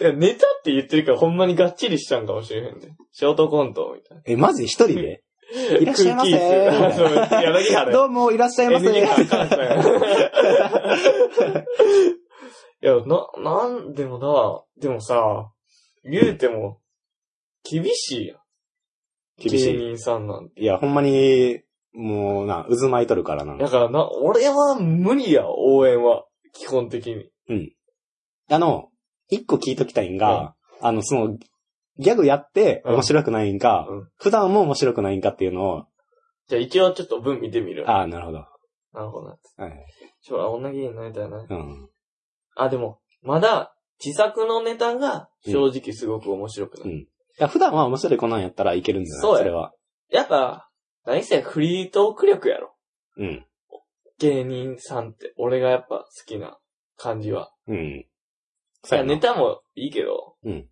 や、ネタって言ってるからほんまにがっちりしちゃうんかもしれへんね。ショートコントみたいな。え、マジ一人で？いらっしゃいませ。どうもいらっしゃいませいや、な、なんでもな、でもさ、言うても、厳しいやん。厳しい芸人さんなんて。いや、ほんまに、もうな、渦巻いとるからな。だからな、俺は無理や、応援は。基本的に。あの、一個聞いときたいんが、あの、その、ギャグやってうん面白くないんか、うん普段も面白くないんかっていうのを、じゃあ一応ちょっと文見てみる。ああ、なるほど。なるほどな。はい。将来女芸人になりたいな。うん。あ、でも、まだ、自作のネタが正直すごく面白くない。うんいや普段は面白いこんなんやったらいけるんだよそうやそれは。やっぱ、何せフリートーク力やろ。うん。芸人さんって、俺がやっぱ好きな感じは。うん。そうやなネタもいいけど、うん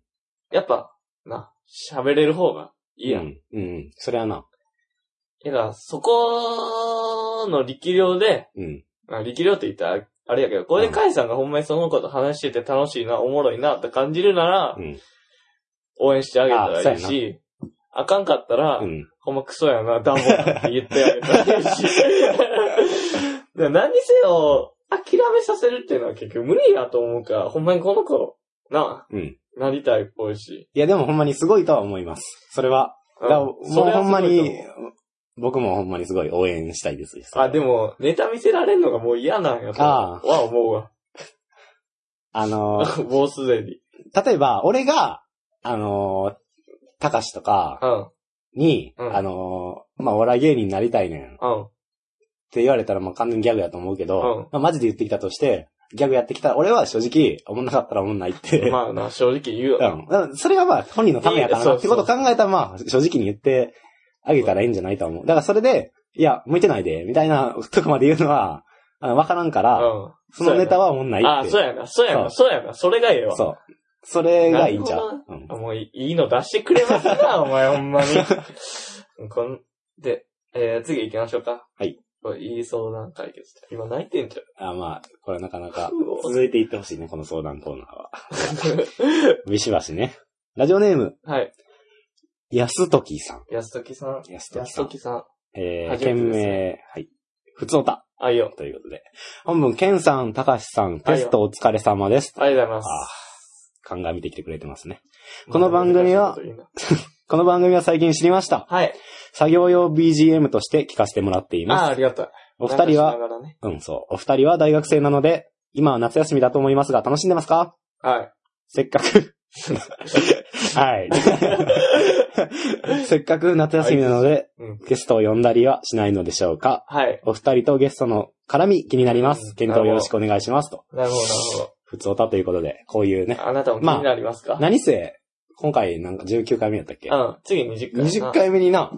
やっぱ、な、喋れる方がいいやん。うん。うん。それはな。だから、そこの力量で、うん。まあ、力量って言ったら、あれやけど、これでカイさんがほんまにその子と話してて楽しいな、おもろいなって感じるならう、ん。応援してあげたらいいし、あかんかったら、うん。ほんまクソやな、ダンボだって言ってあげたらいいし。で何にせよ、諦めさせるっていうのは結局無理やと思うから、ほんまにこの子、なうん。あ、なりたいっぽいし。いや、でもほんまにすごいとは思います。それは。だからもうほんまに、僕もほんまにすごい応援したいです。あ、でも、ネタ見せられんのがもう嫌なんやと。あは思うわ。あのー、もうすでに。例えば、俺が、あのー、たかしとかうん。に、うんあのー、まあ、お笑い芸人になりたいねん。っうん。て言われたら、まあ、完全にギャグやと思うけど、うんまあ、マジで言ってきたとして、ギャグやってきたら、俺は正直、思んなかったら思んないって。まあな、正直言うよ。うん。だからそれはまあ、本人のためやからいいなってことを考えたら、まあ、正直に言ってあげたらいいんじゃないと思う。だからそれで、いや、向いてないで、みたいなとこまで言うのは、あの、わからんから、うん。そのネタは思んないって。ああ、そうやな、そうやな、そうやな、それがええわ。そう。それがいいんちゃなう。うん。あもういいの出してくれますか お前ほんまに。こんで、えー、次行きましょうか。はい。これいい相談解決。今泣いてんじあまあ、これなかなか 続いていってほしいね、この相談コーナーは。ビシバシね。ラジオネーム、ゃん。はい。安時さん。安時さん。安時さん。安時さん。えー、初めて件です名、はい。ふつおた。あいよ。ということで。本文、ケンさん、たかしさん、テストお疲れ様です。ありがとうございあまあ、鑑みてきてくれてますね。す。この番組は この番組は最近知りました。はい。作業用 BGM として聞かせてもらっていああ、ます。ありがたい。お二人はねうん、そう。お二人は大学生なので、今は夏休みだと思いますが、楽しんでますか？はい。せっかく。はい。せっかく夏休みなので、うん。ゲストを呼んだりはしないのでしょうか？はい。お二人とゲストの絡み気になります。うん検討よろしくお願いします。と。なるほど、なる普通歌ということで、こういうね。あなたも気になりますか、何せ、今回なんか19回目やったっけ？うん。次20回。20。回目にな。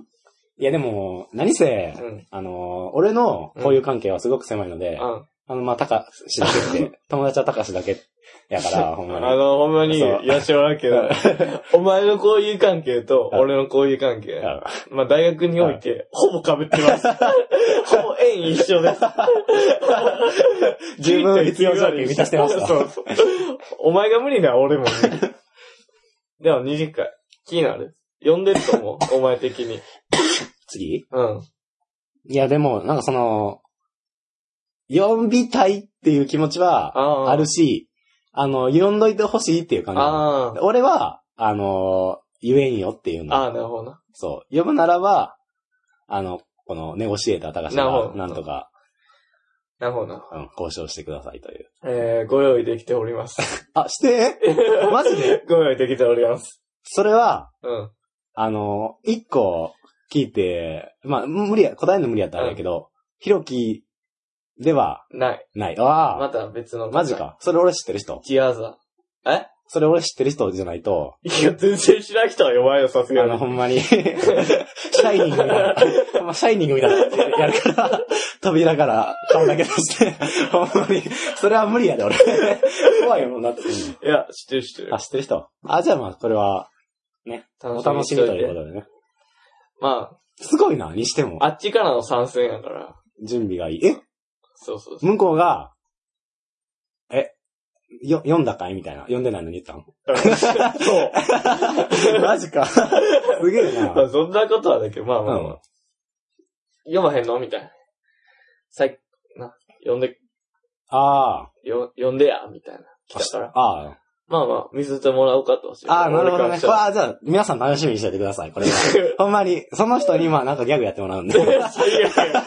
いやでも、何せ、うん。あのー、俺の交友関係はすごく狭いので、うん。あの、まあ、たかしだけって、友達はたかしだけやから、ほんまに。あの、ほんまに、やしょらんけど、お前の交友関係とうん俺の交友関係、あまあ大学において、ほぼ被ってます。ほぼ縁一緒です。十分必要条件満たしてまそうそう。お前が無理なら俺も。でも20回。気になる？呼んでると思う？お前的に。次？うん。いや、でも、なんかその、呼びたいっていう気持ちはあるし、あの、呼んどいてほしいっていう感じ。俺は、あの、言えんよっていうの。あー、なるほどな。そう。呼ぶならば、あの、このネゴシエーター高橋がなんとか、なるほどな。うん、交渉してくださいという。えー、ご用意できております。あ、して？マジで？ご用意できております。それは、うん。あの、一個聞いて、まあ、無理や、答えるの無理やったらあれやけど、ひろきではない。ない。ああ、また別の。マジ。か。それ俺知ってる人？ギアーザ。え？それ俺知ってる人じゃないと、いや、全然知らん人は弱いよ、さすあの、がに。ほんまに、シャイニングみたいな、ほんまシャイニングみたいなやるから、扉から顔だけ出して、ほんまに、それは無理やで、俺。怖いもんなって。うんいや、知ってる知ってるあ、。知ってる人？あ、じゃあまあ、これは、お楽しみということでね。ますごいな、にしてもあ、。あっちからの参戦やから。準備がいい。え？そうそうそう。向こうが、え、よ、読んだかいみたいな。読んでないのに言ったの？そう。マジか。すげえな。まあ、そんなことはだけど、まあまあまあ。うん読まへんの？みたいな。さい、な、読んで、あよ、読んでや、みたいな。来たから。あ、あまあまあ、見せてもらおうかと。あ、ああ、なるほどね。俺からわあ、じゃあ、皆さん楽しみにしててください、これは。ほんまに、その人にまあなんかギャグやってもらうんで。最悪や。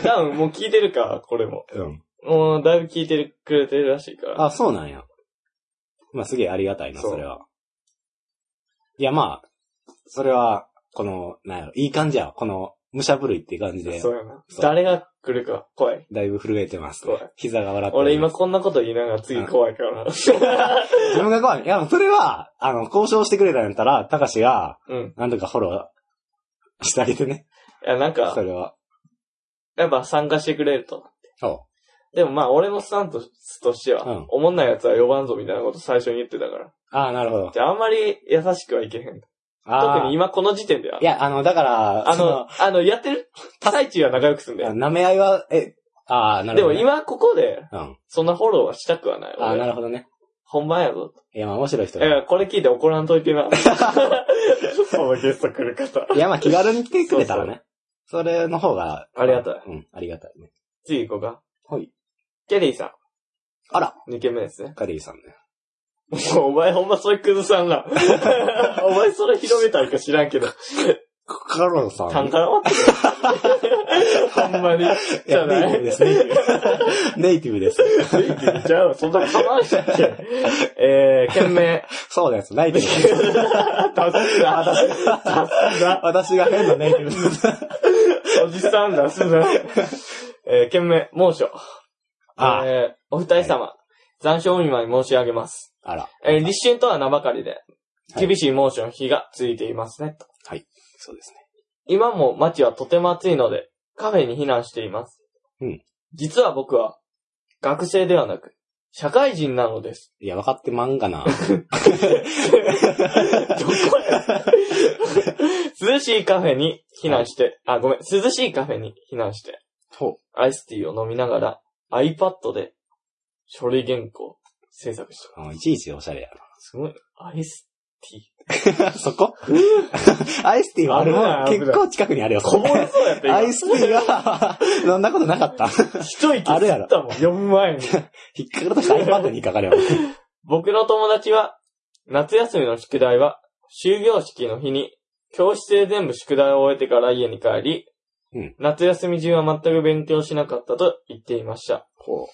多分もう聞いてるか、これも。うん。もう、だいぶ聞いてるくれてるらしいから。あ、そうなんや。まあすげえありがたいな、それは。いや、まあ、それは、この、なんやろ、いい感じや。この、武者震いって感じでそ、うやな。そう誰が来るか、怖い。だいぶ震えてます怖い。膝が笑ってます。こんなこと言いながら次怖いから。自分が怖い。いや、それは、あの、交渉してくれたんやったら、高志が、うん。なんとかフォローしてあげてね。いや、なんかそ、れは。やっぱ参加してくれると。そでもまあ、俺のスタンスとしては、うんおもんない奴は呼ばんぞみたいなこと最初に言ってたから。う。ああ、なるほど。じゃあ、あんまり優しくはいけへん。特に今この時点では。いや、あの、だから、あの、あの、やってる？最中は仲良くすんだよ。舐め合いは、え、ああ、なるほど、ね。でも今ここで、うん。そんなフォローはしたくはない。ああ、俺なるほどね。本番やぞ。いや、まあ面白い人いや、だ。これ聞いて怒らんといてな。そのゲスト来る方。いや、まあ気軽に来てくれたらね。それの方が。ありがたいうん、ありがたいね。次行こうか。はい。ケリーさあら、ん。2件目ですね。カリーさんね。お前ほんまそれ崩さんな。お前それ広めたいか知らんけど。カロンさん？カンカラ待ってる。ほんまに。いや、ネイティブです、ネイティブ。ネイティブです。じゃあ、そんな構わんしっけ。えー、件名。そうです、ネイティブです。出すな。出すな。私が変なネイティブです。おじさん出すな。えー、件名、猛暑。あえー、お二人様、残暑お見舞い申し上げます。あら、えー、立春とは名ばかりで、はい厳しい猛暑の日が続いていますね。とそうですね。今も街はとても暑いので、カフェに避難しています。うん実は僕は、学生ではなく、社会人なのです。いや、分かってまんがな。どこや？涼しいカフェに避難して、あ、ごめん、涼しいカフェに避難して、ほアイスティーを飲みながら、iPad で書類原稿制作してまう。いちいちおしゃれやす。すごいね。アイステな。そこ？アイスティーはある危ない危ない結構近くにあるよ。ィー。こぼれそうやった今アイスティーが、飲んだことなかった。一息あるやろ吸ったもん、読む前に。引っかかるとした iPad に引っかかるよ。僕の友達は、夏休みの宿題は、終業式の日に、教室で全部宿題を終えてから家に帰り、うん夏休み中は全く勉強しなかったと言っていました。ほ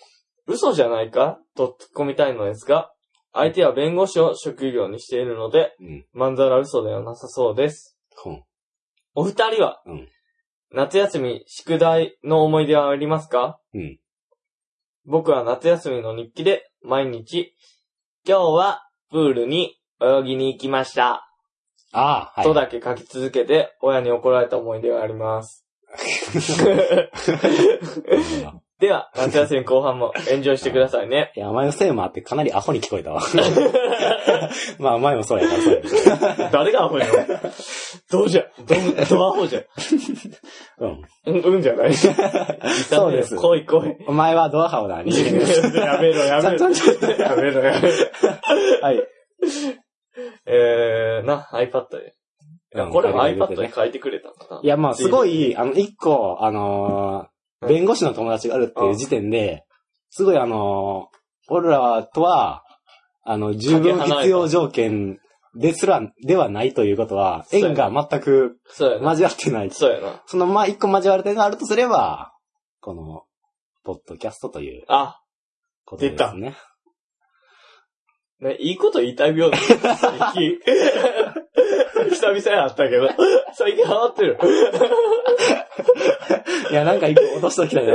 嘘じゃないか？と突っ込みたいのですが、相手は弁護士を職業にしているので、う。うん。まんざら嘘ではなさそうです。ほん。お二人は、うん夏休み宿題の思い出はありますか？うん。僕は夏休みの日記で毎日、今日はプールに泳ぎに行きました。ああ、はい。とだけ書き続けて親に怒られた思い出があります。では、夏休み後半もエンジョイしてくださいね。いや、お前のせいもあってかなりアホに聞こえたわ。まあ、お前もそうやから、そうやけ誰がアホやろどうじゃ、どう、どうアホじゃ？ど。うん。うん、うんじゃない。そうです来い来い。お前はドアハオだ、二次元です。やめろやめろ。やめろやめろ。はい。えー、な、iPad で。いや、これもうん iPad で書いてくれたんかな？いや、まあ、すごい、あの、一個、あのーうん弁護士の友達があるっていう時点で、すごいあのー俺らとは、あの、十分必要条件ですら、ではないということは、縁が全く。交わってない。そうやな。その、まあ、一個交わる点があるとすれば、この、ポッドキャストというあ、ことですね。ね、いいこと言いたい病気。久々に会ったけど、最近ハマってる。いや、なんか一個落としときたいな。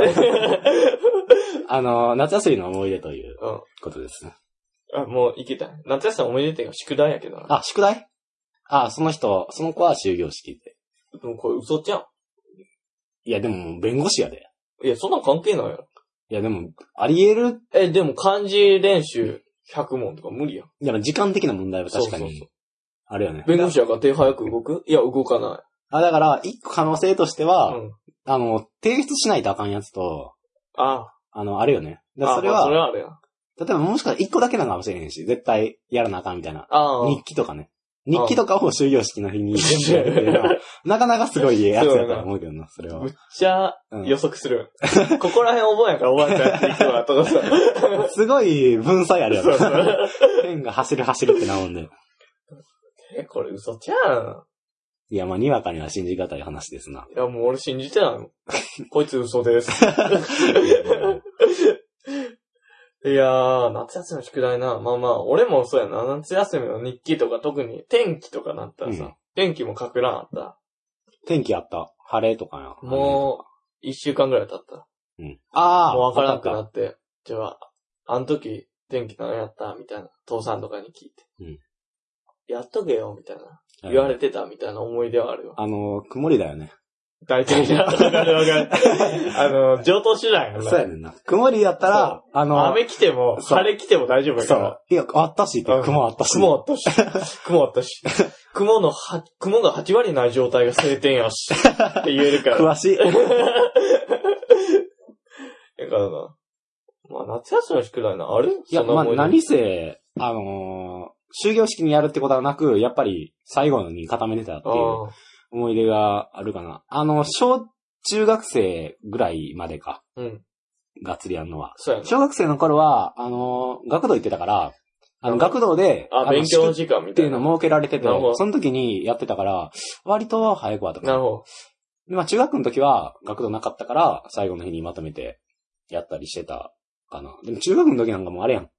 あのー夏休みの思い出といううん。ことですね。あ、もう行きたい。夏休み思い出っていうか宿題やけどな。あ、宿題？あ、その人、その子は終業式で。でもこれ嘘ちゃん。いや、でも、弁護士やで。いや、そんなん関係ないよ。いや、でも、あり得る、え、でも漢字練習100問とか無理やん。いや、時間的な問題は確かにそうそうそう、あるよね。弁護士やから手早く動く？いや、動かなあ、だから、一個可能性としてい。は、うん。あの、提出しないとあかんやつと、ああの、あるよね。だからそれあまあそれは、はあるやん。例えばもしかしたら一個だけなのかもしれへんし、絶対やらなあかんみたいな。ああ。日記とかね。日記とかを終業式の日に全部やるっていうのは、なかなかすごいやつやと思うけどな、それはむっ。ちゃうん予測する。ここら辺覚えやからおばあちゃんやっていくわ、とかさ。すごい文才あるよね。そうそう。ペンが走る走るってなもんで。え、これ嘘ちゃうん。いや、まあ、にわかには信じがたい話ですな。いや、もう俺信じてないもん。こいつ嘘です。いやー、夏休みの宿題な。まあまあ、俺もそうやな。夏休みの日記とか特に天気とかなったらさ、うん天気も書くなあった。天気あった。晴れとかな。もう、一週間ぐらい経った。う、うん。ああ、もうわからなくなわって、じゃあ、あの時、天気何やったみたいな、父さんとかに聞いて。うんやっとけよ、みたいな。言われてたみたいな思い出はあるよ。あの、曇りだよね。大体じゃん。わかるわかる。あの、上等手段やな。そうやねんな。曇りやったら、あの、雨来ても、晴れ来ても大丈夫やそから。う。いや、あったし雲あったし。雲あったし。雲あったし。雲のは、雲が8割ない状態が晴天やし。って言えるから。詳しい。だからな。まあ、夏休みの宿題な、あるいや、まあ、そんな思い出何せ、あのー終業式にやるってことはなく、やっぱり最後に固めてたっていうあ思い出があるかな。あの、小中学生ぐらいまでか、うん。がっつりやんのは。そうやな。小学生の頃は、あのー学童行ってたから、あの、学童で、あ、の勉強式時間みったていな。いうの設けられててなるほど、その時にやってたから、割と早くはとか。なるほでまあ中学の時は学童なかったから、最後の日にまとめてやったりしてたかな。でも中学の時なんかもうあれやん。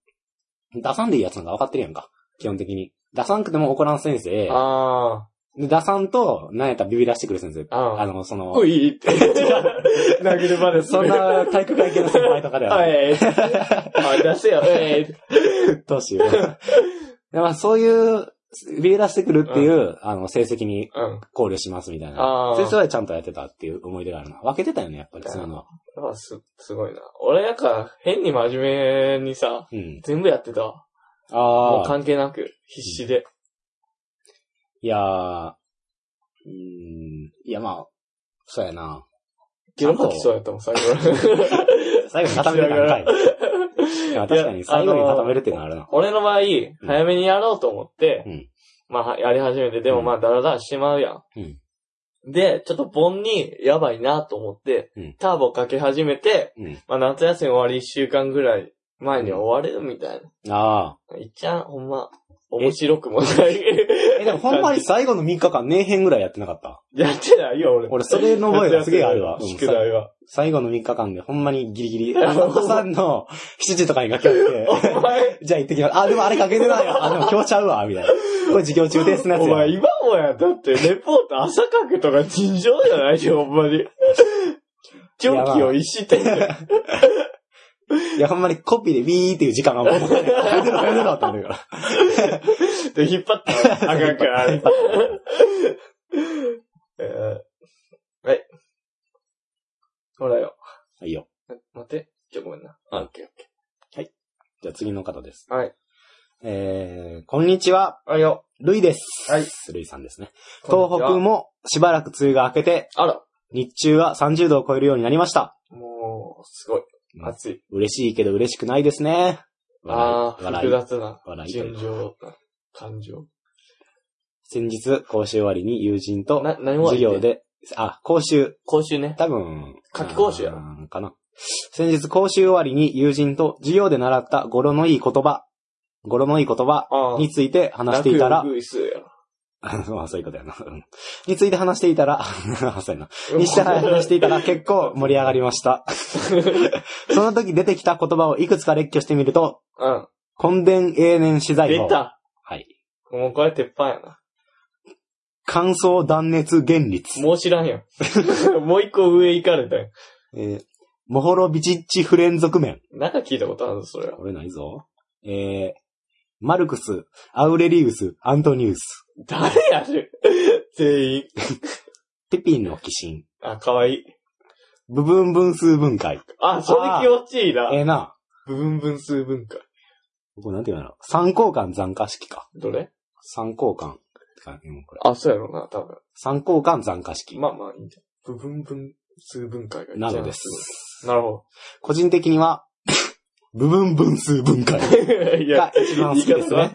出さんでいいやつなんか分かってるやんか。基本的に。出さんくても怒らん先生ど。。あで、出さんと、なんやったらビビらしてくる先生。あああの、その、ー。いいって。投げる場でそんな体育会系の先輩とかでははない。い。はい、出せよ。えい。どうしよう。でまあそういう、ビビらしてくるっていう、あの、成績にうん。考慮しますみたいな。ああ。先生はちゃんとやってたっていう思い出があるな。分けてたよね、やっぱりそういうのは。あす、すごいな。俺なんか、変に真面目にさ、うん。全部やってたわ。もうああ。関係なく、必死で。いやー、うーん、いやまあ、そうやな。ゲロ吐きそうやったもん、最後。最後に固めてたんかい。いや確かに最後に固めるっていうのはあるな。俺の場合、早めにやろうと思って、うんまあ、やり始めて、でもまあ、ダラダラしてまうやん。うんで、ちょっと盆に、やばいなと思って、うんターボかけ始めて、うん。まあ、夏休み終わり1週間ぐらい前には終われるみたいああ。な。いっちゃん、ほんま、面白くもない。え、でもほんまに最後の3日間、年編ぐらいやってなかった？やってないよ、俺。俺、それの覚えがすげえあるわ。う ん宿題は。最後の3日間でほんまにギリギリ。朝の7時とかに書き終えて、お前、じゃあ行ってきます。あ、でもあれ書けてないよ。あ、でも今日ちゃうわ、みたいな。これ授業中ですのやつや。お前、今もや、だって、レポート朝書くとか尋常じゃないよ、ほんまに。長期を逸して いや、ほんまにコピーでビーっていう時間がもう、やめろ、やめろって思うから。で、引っ張ったあかんから、あれ。えーはい。ほらよ。いいよ。待って。ちょ、ごめんな。あ、オッケーオッケー。はいじゃあ次の方です。はい。えー、こんにちは。はいよ。ルイです。はい。ルイさんですね。東北もしばらく梅雨が明けて、あら。日中は30度を超えるようになりました。もう、すごい。うん熱い。嬉しいけど嬉しくないですね。ああ。複。雑な順情な感情。先日、講習終わりに友人とな、何も授業。で、あ、講習、講習ね。多分、夏季講習やろうんかな。先日講習終わりに友人と授業で習った語呂のいい言葉、語呂のいい言葉。について話していたら あそういうことやな。うんについて話していたら、そうやな。にして 話していたら結構盛り上がりました。その時出てきた言葉をいくつか列挙してみると、うん。根伝永年資材法。出た。はい。もうこれ鉄板やな。乾燥断熱原率。もう知らんよ。もう一個上行かれたよ。えー、モホロビチッチ不連続面。なんか聞いたことあるぞ、それは。これないぞ。えー、マルクス、アウレリウス、アントニウス。誰やる全員。ピピンの寄進。あ、かわいい。部分分数分解。あ、それ気持ちいいな。ええな。部分分数分解。これなんていうの三交換残化式か。どれ？三交換。あ、そうやろな、多分。三交換残化式。まあまあいいんじゃん。部分分数分解が一番なのです。なるほ個人的には、部分分数分解ど。いがや、一番好きですね。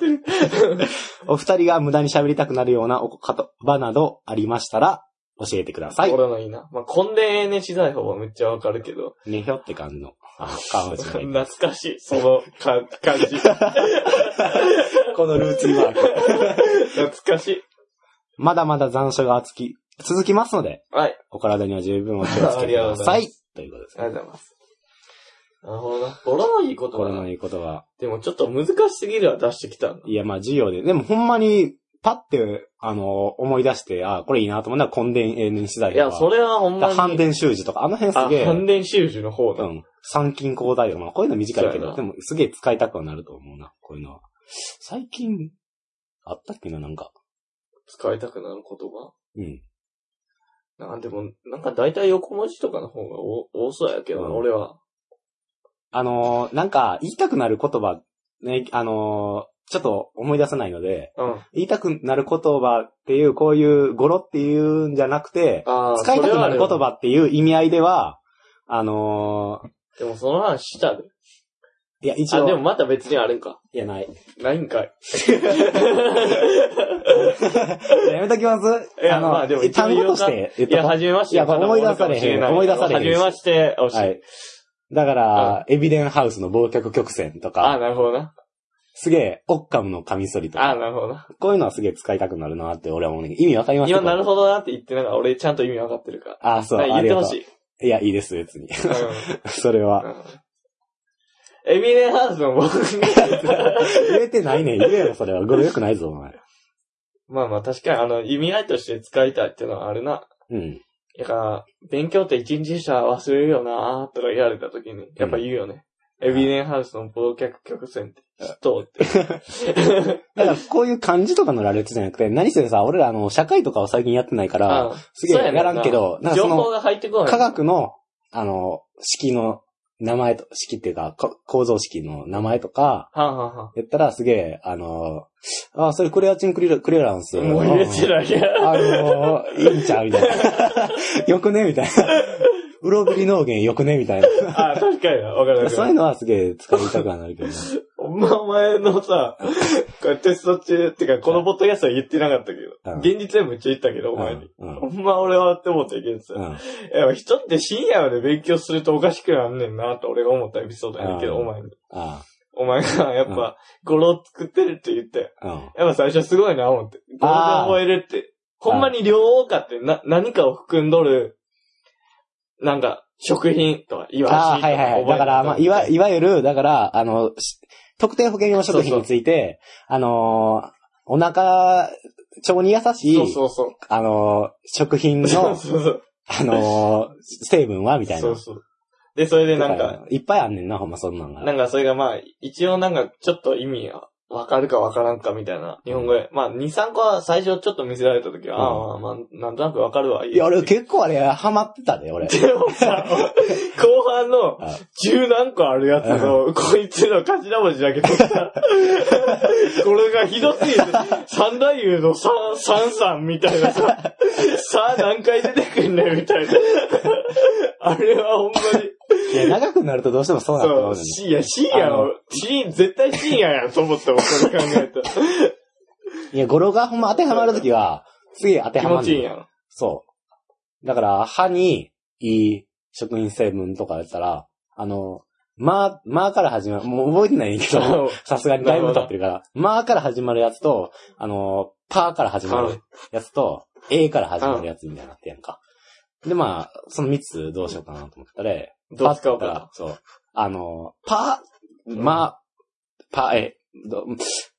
お二人が無駄に喋りたくなるようなお言葉などありましたら、教えてください。俺のいいな。まあ、根伝永年資材法はめっちゃわかるけど。ねひょって感じの、あの、川内がいる懐かしい、そのか感じ。このルーツには、懐かしい。まだまだ残暑が暑き、続きますので、はい。お体には十分お気をつけてください。ということですね。ありがとうございます。なるほどな。語呂のいいことこれはのいいことは。でもちょっと難しすぎるは出してきた。いや、まあ、授業で。でも、ほんまに、パって、あの、思い出して、あ、これいいなと思ったら、根伝永年資材いや、それはほんまに。反伝習字とか、あの辺あ、すげえ、反伝習字の方だ。うん。参勤交代とか、まあ、こういうの短いけど、でも、すげえ使いたくはなると思うな、こういうのは。最近、あったっけな、なんか。使いたくなる言葉？うん。なんでも、なんか大体横文字とかの方が多多そうやけどな、うん俺は。あのーなんか、言いたくなる言葉、ね、あのーちょっと思い出せないので、うん。言いたくなる言葉っていう、こういう語呂っていうんじゃなくて、ああ、使いたくなる言それはあ葉っていう意味合いでは、あのー。でもその話したで。いや、一あ、応、でもまた別にあるんか。いや、ない。ないんかい。やめときますいや、あの、まあでも一応単語として言っいや、とこう初めまして。いや思い出されへん思い出されへん初めまして、おし。はい。だから、エビデンハウスの忘却曲線とあ、か、なるほどな。すげえ、オッカムのカミソリとあ、か、なるほどな。こういうのはすげえ使いたくなるなって俺は思うねんけど意味わかります今なるほほどなって言ってなんか俺ちゃんと意味わかってるから。ああ、そう、はい言ありがとうってほし。い。いや、いいです、別に。う それは。ん。エビネハウスの僕が、言えてないねん。言えよ、それは。語呂良くないぞ、お前。まあまあ確かにあの意味合いとして使いたいっていうのはあるな。うん。だから、勉強って一日したら忘れるよなとか言われた時に、やっぱ言うよね。エビネンハウスの忘却曲線って、人って。だから、こういう漢字とかの羅列じゃなくて、何せさ、俺らあの、社会とかを最近やってないから、あすげえやらんけど、なんかその。科学の、あの、式の名前と、式っていうか、こ構造式の名前とか、はんはんはんやったらすげえ、あの、あ、それクレアチンクリラクレランス。もう入れてないや。あの、いいんちゃう？みたいな。よくね？みたいな。うろぶり農源よくね？みたいな。あ、確かにな。わかるわかる。そういうのはすげえ使いたくはなるけどね。お前のさ、これテスト中ってか、このポッドキャストは言ってなかったけど、うん現実でもめっちゃ言ったけど、お前に。うん。ほんま俺はって思ったけどさ、うん。いや人って深夜まで勉強するとおかしくなんねんなと俺が思ったエピソードやねんけど、うんお前に。あお前がやっぱ、語呂作ってるって言って、あ。うん。やっぱ最初すごいな思って。語呂で覚えるって。ほんまに量多かってな、何かを含んどる、なんか、食品とか、イワシとかああ、はいはいはい。だから、まあ、いわ、いわゆる、だから、あの、し特定保険用食品について、あのー、お腹、腸に優しい、そうそうそう。あのー、食品そうの、そうそう。あのー、成分はみたいな。そうそう。で、それでなんか、いっぱいあんねんな、ほんまそんなんが。なんかそれがまあ、一応なんかちょっと意味がわかるかわからんかみたいな、日本語で。まあ、2、3個は最初ちょっと見せられた時は、うんああ、まあ、なんとなくわかるわ。いいや、俺結構あれ、ハマってたで、俺。でもさ、後半のあ十何個あるやつの、こいつの頭文字だけどさ、これがひどすぎて、三太夫の三、三三みたいなさ、さあ何回出てくんねんみたいな。あれはほんまに、いや、長くなるとどうしてもそうなってそう、いや、深夜の、深絶対深夜やんと思ったもん、これ考えたら。いや、語呂がほんま当てはまるときは、すげえ当て気はまる。持ちいいやん。そう。だから、歯にいい食品成分とかやったら、あの、まあ、まあから始まる、もう覚えてないけど、さすがにだいぶ経ってるから、まあから始まるやつと、あの、パーから始まるやつと、A から始まるやつみたいになってやんか。で、まあ、その3つどうしようかなと思ったら、どう使おうかそう。あの、パー、ま、パ、え、ど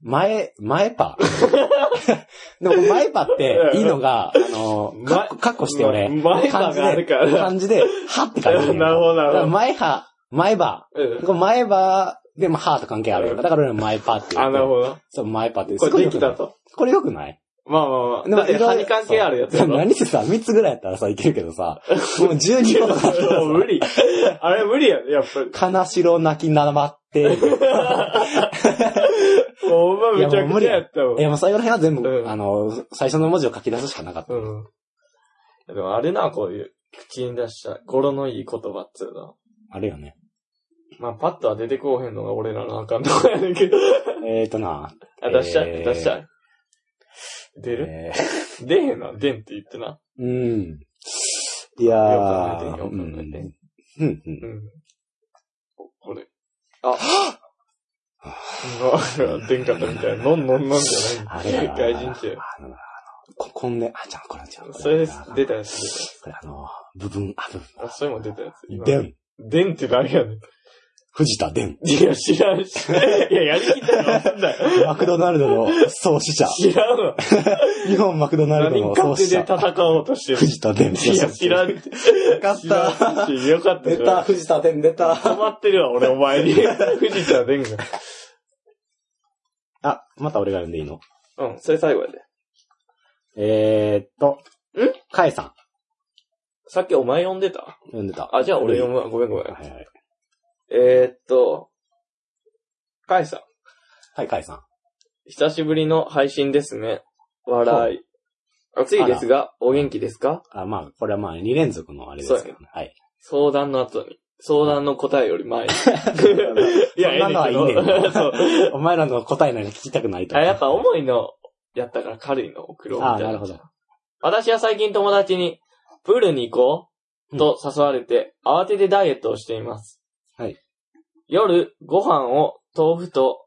前、前パ でも前パっていいのが、あの、かっこして俺、前歯があるから。漢字で、はって書いてる。なるほどなるほど前歯、前歯。うん前歯でも歯と関係あるやんか。だから俺前歯って言あ、って。なるほど。そう、前歯って。これできたと。これ良くない？まあまあまあ。だって歯に関係あるやつやろ。何せさ、3つぐらいやったらさ、いけるけどさ、もう12個とかあったらさもう無理。あれ無理やね、やっぱり。金白泣きなまって、もうまあめちゃくちゃやったもん。いやもう最後の辺は全部、うんあの、最初の文字を書き出すしかなかった。うん。でもあれな、こういう、口に出した語呂のいい言葉っつうの。あれよね。まあ、パッとは出てこうへんのが俺らのあかんとこやねんけど。えーとな。あ、出したい、えー出したい？出る、え出へんな、出んって言ってな。ーうん。いやー、よく考えてよく考えてうん。うん、うん。うん。これ。ああ出んかったみたいな。のんのんのんじゃない。あれ外人って。あの、あの、こ、こんね、あ、じゃあこれじゃあそれです。出たやつ出これあの、部分、あ、部分。たやつ。あ、それも出たやつ。今でん。でんって何やねん。藤田でん。いや、知らんし。いや、やりきったらなんだよ。マクドナルドの創始者。知らんわ。日本マクドナルド何の創始勝手で者。戦おうとしてる。藤田でん。いや、知らん。よかった。よかった出た、藤田でん出た。止まってるわ、俺、お前に。藤田でんが。あ、また俺が読んでいいの？うん、それ最後やで。えーっと、ん？カエさん。さっきお前読んでた？読んでた。あ、じゃあ俺読むわ。ごめんごめん。はいはい。えー、っと、カイさん。はい、カエさん。久しぶりの配信ですね。笑い。暑いですが、お元気ですか？あ、まあ、これはまあ、2連続のあれですけどね。はい。相談の後に。相談の答えより前に。いや、そんなのはいいね。お前らの答えなんか聞きたくないと。あ、やっぱ重いの、やったから軽いの送ろうみたいな。ああなるほど。私は最近友達に、プールに行こうと誘われて、慌ててダイエットをしています。はい。夜、ご飯を豆腐と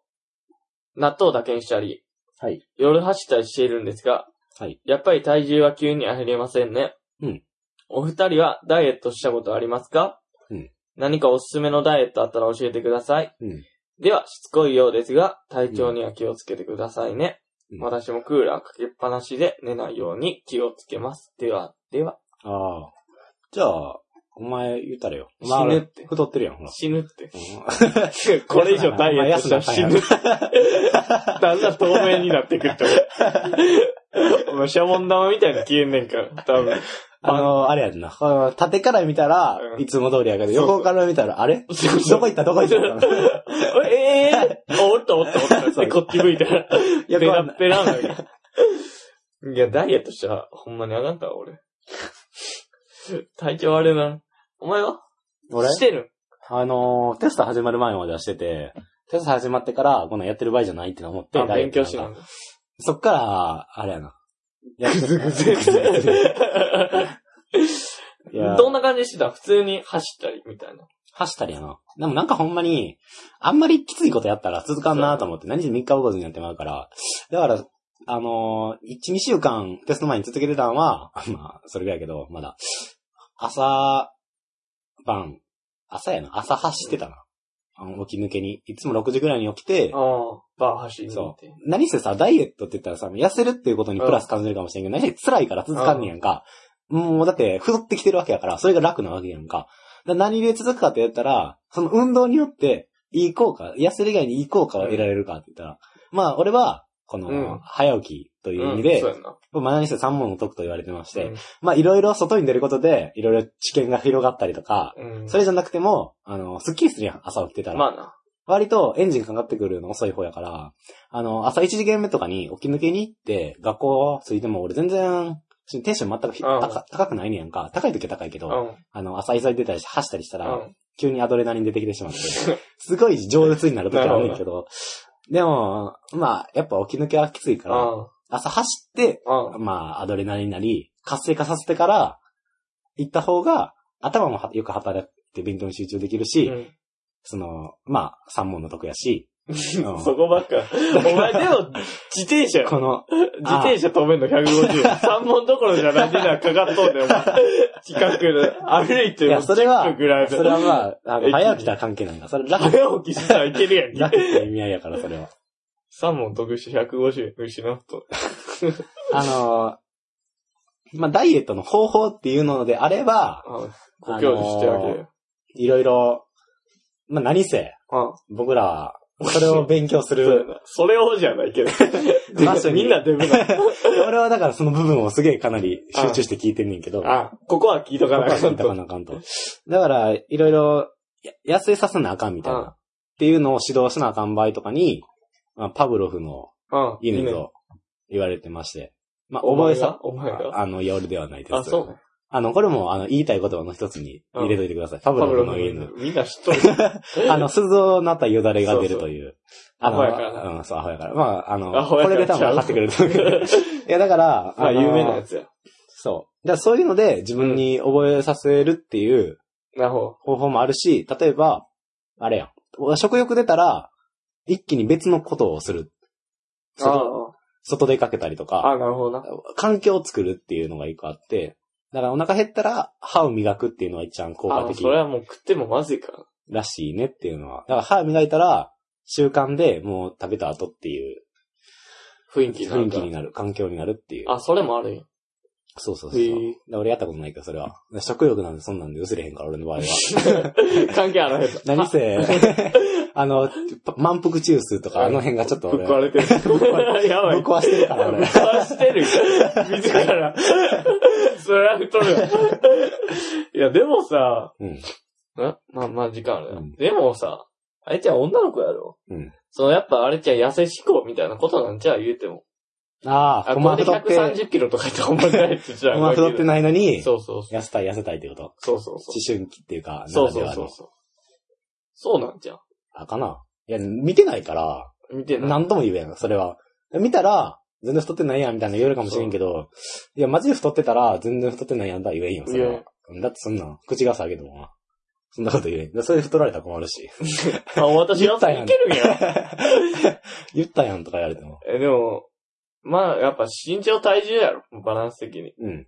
納豆だけにしたり、はい。夜走ったりしているんですが、はい。やっぱり体重は急には減りませんね。うん。お二人はダイエットしたことありますか？うん。何かおすすめのダイエットあったら教えてください。うん。では、しつこいようですが、体調には気をつけてくださいね。うん私もクーラーかけっぱなしで寝ないように気をつけます。では、では、ああ。じゃあ、お前言ったらよ。死ぬって太ってるやん、ほら。死ぬって。うんこれ以上ダイエットしたら死ぬ。だんだん透明になってくって。お前、シャボン玉みたいに消えんねんから、多分。あの、あれやんな。縦から見たらう、んいつも通りやけど、横から見たら、あれ？どこ行った？どこ行った？ええー、おおったおったおった。そうで、こっち向いたら、やペラッペラな。いや、ダイエットしたら、ほんまにあかんか、俺。体調悪いな。お前は？俺？してるあのー、テスト始まる前まではしてて、テスト始まってから、こんなんやってる場合じゃないって思って、勉強しな。そっから、あれやな。やぐずぐずいやどんな感じでしてた？普通に走ったりみたいな。走ったりやな。でもなんかほんまに、あんまりきついことやったら続かんなと思って、何時3日起こずにやってまうから。だから、あのー、1、2週間テスト前に続けてたんは、まあ、それぐらいやけど、まだ、朝、晩、朝やな。朝走ってたな。あの起き抜けに。いつも6時ぐらいに起きて、ああ、バー走りに行って。何せさ、ダイエットって言ったらさ、痩せるっていうことにプラス感じるかもしれんけど、何せ辛いから続かんねやんか。もうだって、太ってきてるわけやから、それが楽なわけやんか。だ何で続くかって言ったら、その運動によって、いい効果、痩せる以外にいい効果を得られるかって言ったら、まあ、俺は、この、うん早起きという意味うんで、そうやな。まあ何せ三問の得と言われてまして、うんまあいろいろ外に出ることで、いろいろ知見が広がったりとか、うん。それじゃなくても、あの、スッキリするやん、朝起きてたら。まあな。割とエンジンかかってくるの遅い方やから、あの、朝1時限目とかに起き抜けに行って、学校着いても俺全然、テンション全く高高くないねやんか。高い時は高いけど、うん。あの、朝急いでたりし走ったりしたら、うん。急にアドレナリン出てきてしまって、すごい上舌になる時あるんだけど、でも、まあ、やっぱ起き抜けはきついから、うん。朝走って、うん。まあ、アドレナリンなり、活性化させてから、行った方が、頭もはよく働いて勉強に集中できるし、うんその、まあ、三問の得やし、そこばっか。お前でも、自転車よこの、自転車止めんの150円。三問どころじゃないな、かかっとんねん、お前。近くで。歩いてもいや、それは。それはまあ、あ早起きとは関係ないから、それ楽、早起きしたらいけるやんけ。楽って意味合いやから、それは。三問得して150円失うと。あのー、まあ、ダイエットの方法っていうのであれば、あご教授してあげる。いろいろ、まあ、何せ、あ僕らは、それを勉強する。な。それをじゃないけど。みんなデブな。俺はだからその部分をすげえかなり集中して聞いてんねんけど、あ、ここは聞いとかなあかん聞いたかなあかんと。だから、いろいろ、や痩せさせなあかんみたいうんな。っていうのを指導しなあかん場合とかに、まあ、パブロフのうん。犬と言われてまして。まあ、覚えさ、あの、夜ではないです。あ、そうね。あの、これも、あの、言いたい言葉の一つに入れといてください。パブロフの犬。みんな知っとる。あの、鈴をなったよだれが出るという。あの、うん、そう、アホやから。まあ、あの、これで多分分かってくれると思うけど。いや、だから、まあ、の有名なやつや。そう。だからそういうので自分に覚えさせるっていう。方法もあるし、例えば、あれやん。食欲出たら、一気に別のことをする。外、外出かけたりとか、あなるほどな。環境を作るっていうのが一個あって、だからお腹減ったら歯を磨くっていうのは一番効果あ、的それはもう食ってもまずいから。らしいねっていうのは。だから歯磨いたら、習慣でもう食べた後っていう雰囲気にな雰るから。囲気になる、環境になるっていう。あ、それもあるんや。そうそうそう。俺やったことないけど、それは。食欲なんでそんなんで薄れへんから、俺の場合は。関係あらへん。何せ、あの、満腹中枢とかあの辺がちょっとぶっ俺壊れてる。壊してるからぶっ俺。壊してる。自ら。それは太るわ。いや、でもさ、うん。んまあまあ時間あるな、うんでもさ、あれちゃん女の子やろうん。そのやっぱあれちゃん痩せ志向みたいなことなんちゃう言うても。ああ、あ、こ ま太って、130キロとか言ってほんまないま太ってい。ないのに、そうそうそう。痩せたい痩せたいってこと。そうそうそ思春期っていうか、う。そうそうそうそう。そうなんじゃん。あ、かな。いや、見てないから、見てない。何とも言えん。それは。見たら、全然太ってないやんみたいな言えるかもしれんけど、いや、マジで太ってたら、全然太ってないやんとは言えんよ、それは。だってそんなん、口が下げてもな。そんなこと言えん。それで太られたら困るし。あ、私やったらいけるんや。言ったやんとか言われても。え、でも、まあ、やっぱ身長体重やろ。バランス的に。うん。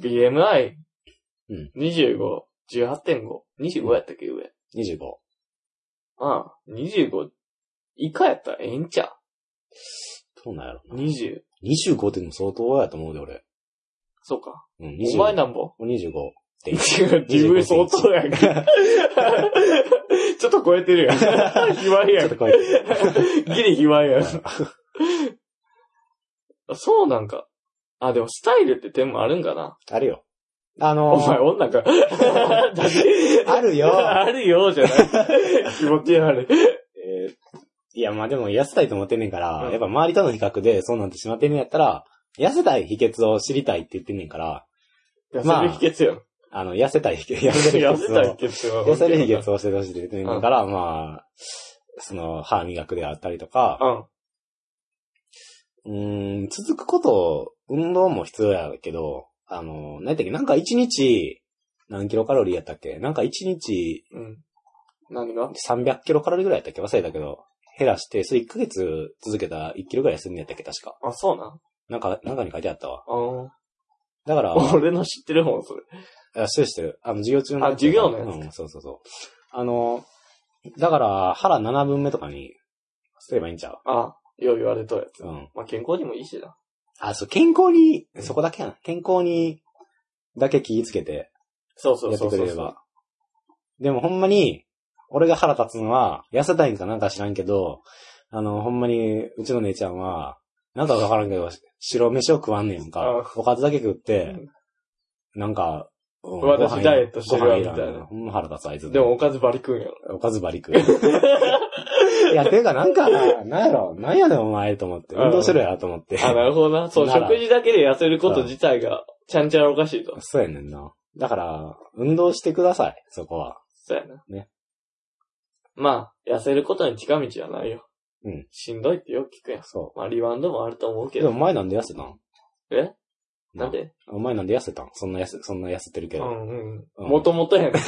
BMI。うん。25、18.5。25やったっけ、上。25。ああ、25以下やったらええんちゃどうなんやろう ?20。25ってでも相当やと思うで、俺。そうか。うん、お前25。なんぼ？25って。自分相当やんか。ちょっと超えてるやん。卑猥やんちょっと。こうやって。ギリ卑猥やん。そうなんか。あ、でもスタイルって点もあるんかな。あるよ。あのお前ー、女か。あるよあるよ、じゃない。気持ち悪い。えーいや、まあでも痩せたいと思ってんねんから、うんやっぱ周りとの比較でそうなってしまってんねんやったら、痩せたい秘訣を知りたいって言ってんねんから、痩せる秘訣よ。あの、痩せたい秘訣、痩せる痩秘訣を、せたい秘訣は。痩せる秘訣を教えてほしいって言ってんねんから、まあ、その、歯磨くであったりとか、うん。続くこと、運動も必要やけど、あの、何やったっけ、なんか1日、何キロカロリーやったっけなんか1日うん。何が？300キロカロリーぐらいやったっけ忘れたけど、減らして、それ1ヶ月続けたら1キロぐらい痩せんねやったっけ確か。あ、そうなん？なんか、なんかに書いてあったわ。あだから、ー 俺の知ってる本、それ。あ、してるしてる。あの、授業中の。あ授業のやつうん、そうそうそう。あの、だから、腹7分目とかに、すればいいんちゃあ、よう言われとるやつ。ううん。まあ、健康にもいいしな。あ、そう、健康に、そこだけやな。健康に、だけ気ぃつけて、そうそうやっそうそうてくれれば。でもほんまに、俺が腹立つのは、痩せたいんかな？んか知らんけど、あの、ほんまに、うちの姉ちゃんは、なんかわからんけど、白飯を食わんねんかあ。おかずだけ食ってうん、なんか、うん私ダイエットしてるわみたいなほんま腹立つあいつ。でも、おかずバリ食うんやろ。おかずばり食う。いや、ていうかなんか、なんやろ、なんやねんお前と思って。運動しろやと思って。あ、なるほどな。そう、食事だけで痩せること自体が、ちゃんちゃらおかしいと。そうやねんな。だから、運動してください、そこは。そうやな。ね。まあ、痩せることに近道はないよ。うん。しんどいってよく聞くやん。そまあ、リバウンドもあると思うう。けど。でもお前なんで痩せたん？え？なんで？お前なんで痩せたん？そんな痩せ、そんな痩せてるけど。うんうん。うんもともとやねん。飢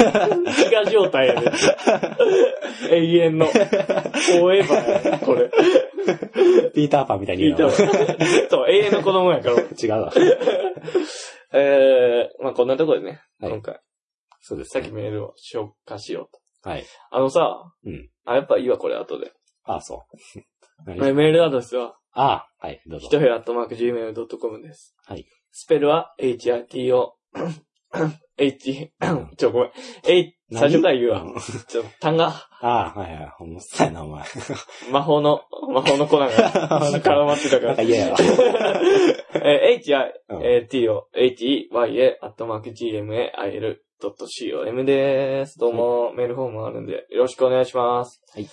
餓状態やねん。永遠の。フォーエバーやねん、これ。ピーターパンみたいに言うのたわ。ずっと永遠の子供やから。違うわ。えー、まあこんなところでね、はい今回、そうです、さっきメールを消化しようと。はい。あのさ、うんあ、やっぱいいわ、これ後で。ああ、そう。メールアドレスは、ああ、はい、どうぞひ。とへアットマーク Gmail.com です。はい。スペルは、hito, h, ちょ、ごめん。え、何？最初から言うわん。ちょ、単が、ああ、はいはい。ほんま、そうやな、お前。魔法の、魔法の粉が絡まってたから。か嫌やわ。えー、h, i, うん t, o, h, e, y, a, アットマーク g, m, a, i, l, com です。どうも、メールフォームあるんで、よろしくお願いします。はい。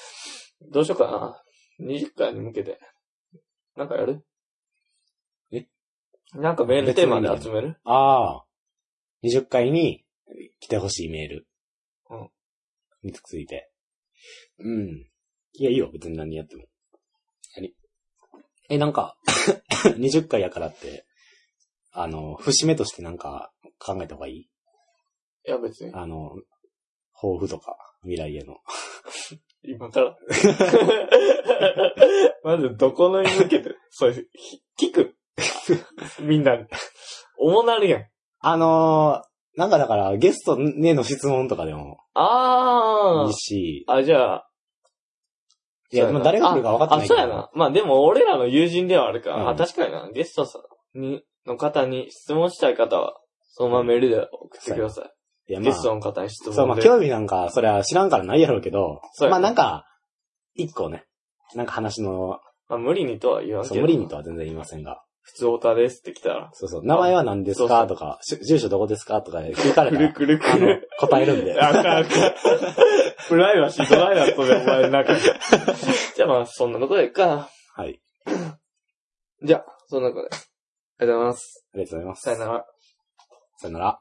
どうしようかな。20回に向けて。なんかやる？えなんかメールテーマで集める？ああ。20回に来てほしいメール。うん。について。うん。いや、いいよ、別に何やっても。何？え、なんか、20回やからって、あの、節目としてなんか考えた方がいい？いや、別に。あの、抱負とか、未来への。今から？まず、どこのに向けて、そういう、ひ聞く。みんなに。重なるやん。あのー、なんかだから、ゲストへの質問とかでもあいいし、あ。あ、じゃあ。いや、そうなまあ誰が来るか分かってないあ、そうやな。まあでも、俺らの友人ではあるから。うんあ、確かにな。ゲストさんに、の方に質問したい方は、そのままメールで送ってください。いや、まあゲス、トの方に質問で。そう、まあ、興味なんか、それは知らんからないやろうけど、そうやまあなんか、一個ね、なんか話の、まあ、無理にとは言わんけそう、ど。無理にとは全然言いませんが、普通オタですって来たら。そうそう、名前は何ですかとか、し住所どこですかとか聞かれくたら、るくるくあのる。、答えるんで。あかんあかん。プライバシードライだったで、お前なんか。じゃあまあ、そんなとこでいいか。はい。じゃあ、そんなとこで。ありがとうございます。ありがとうございます。さよなら。さよなら。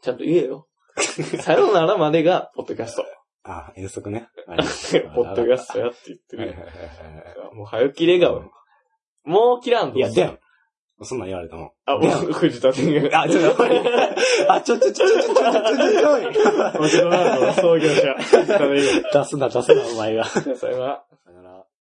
ちゃんと言えよ。さよならまでが、ポッドキャスト。あ、遠足ね。ポッドキャストやって言ってるはいはいはいはいよ。もう、早起きれ顔。もう切らんと。いや、でん。そんなん言われたもん。あ、もう、藤田天狗。あ、ちょっと待って。あ、ちょ、ちょ、ちょ、ちょ、ちょ、ちょ、ちょ、ちょ、もちろんなの創業者。出すな、出すな、お前が。さよなら。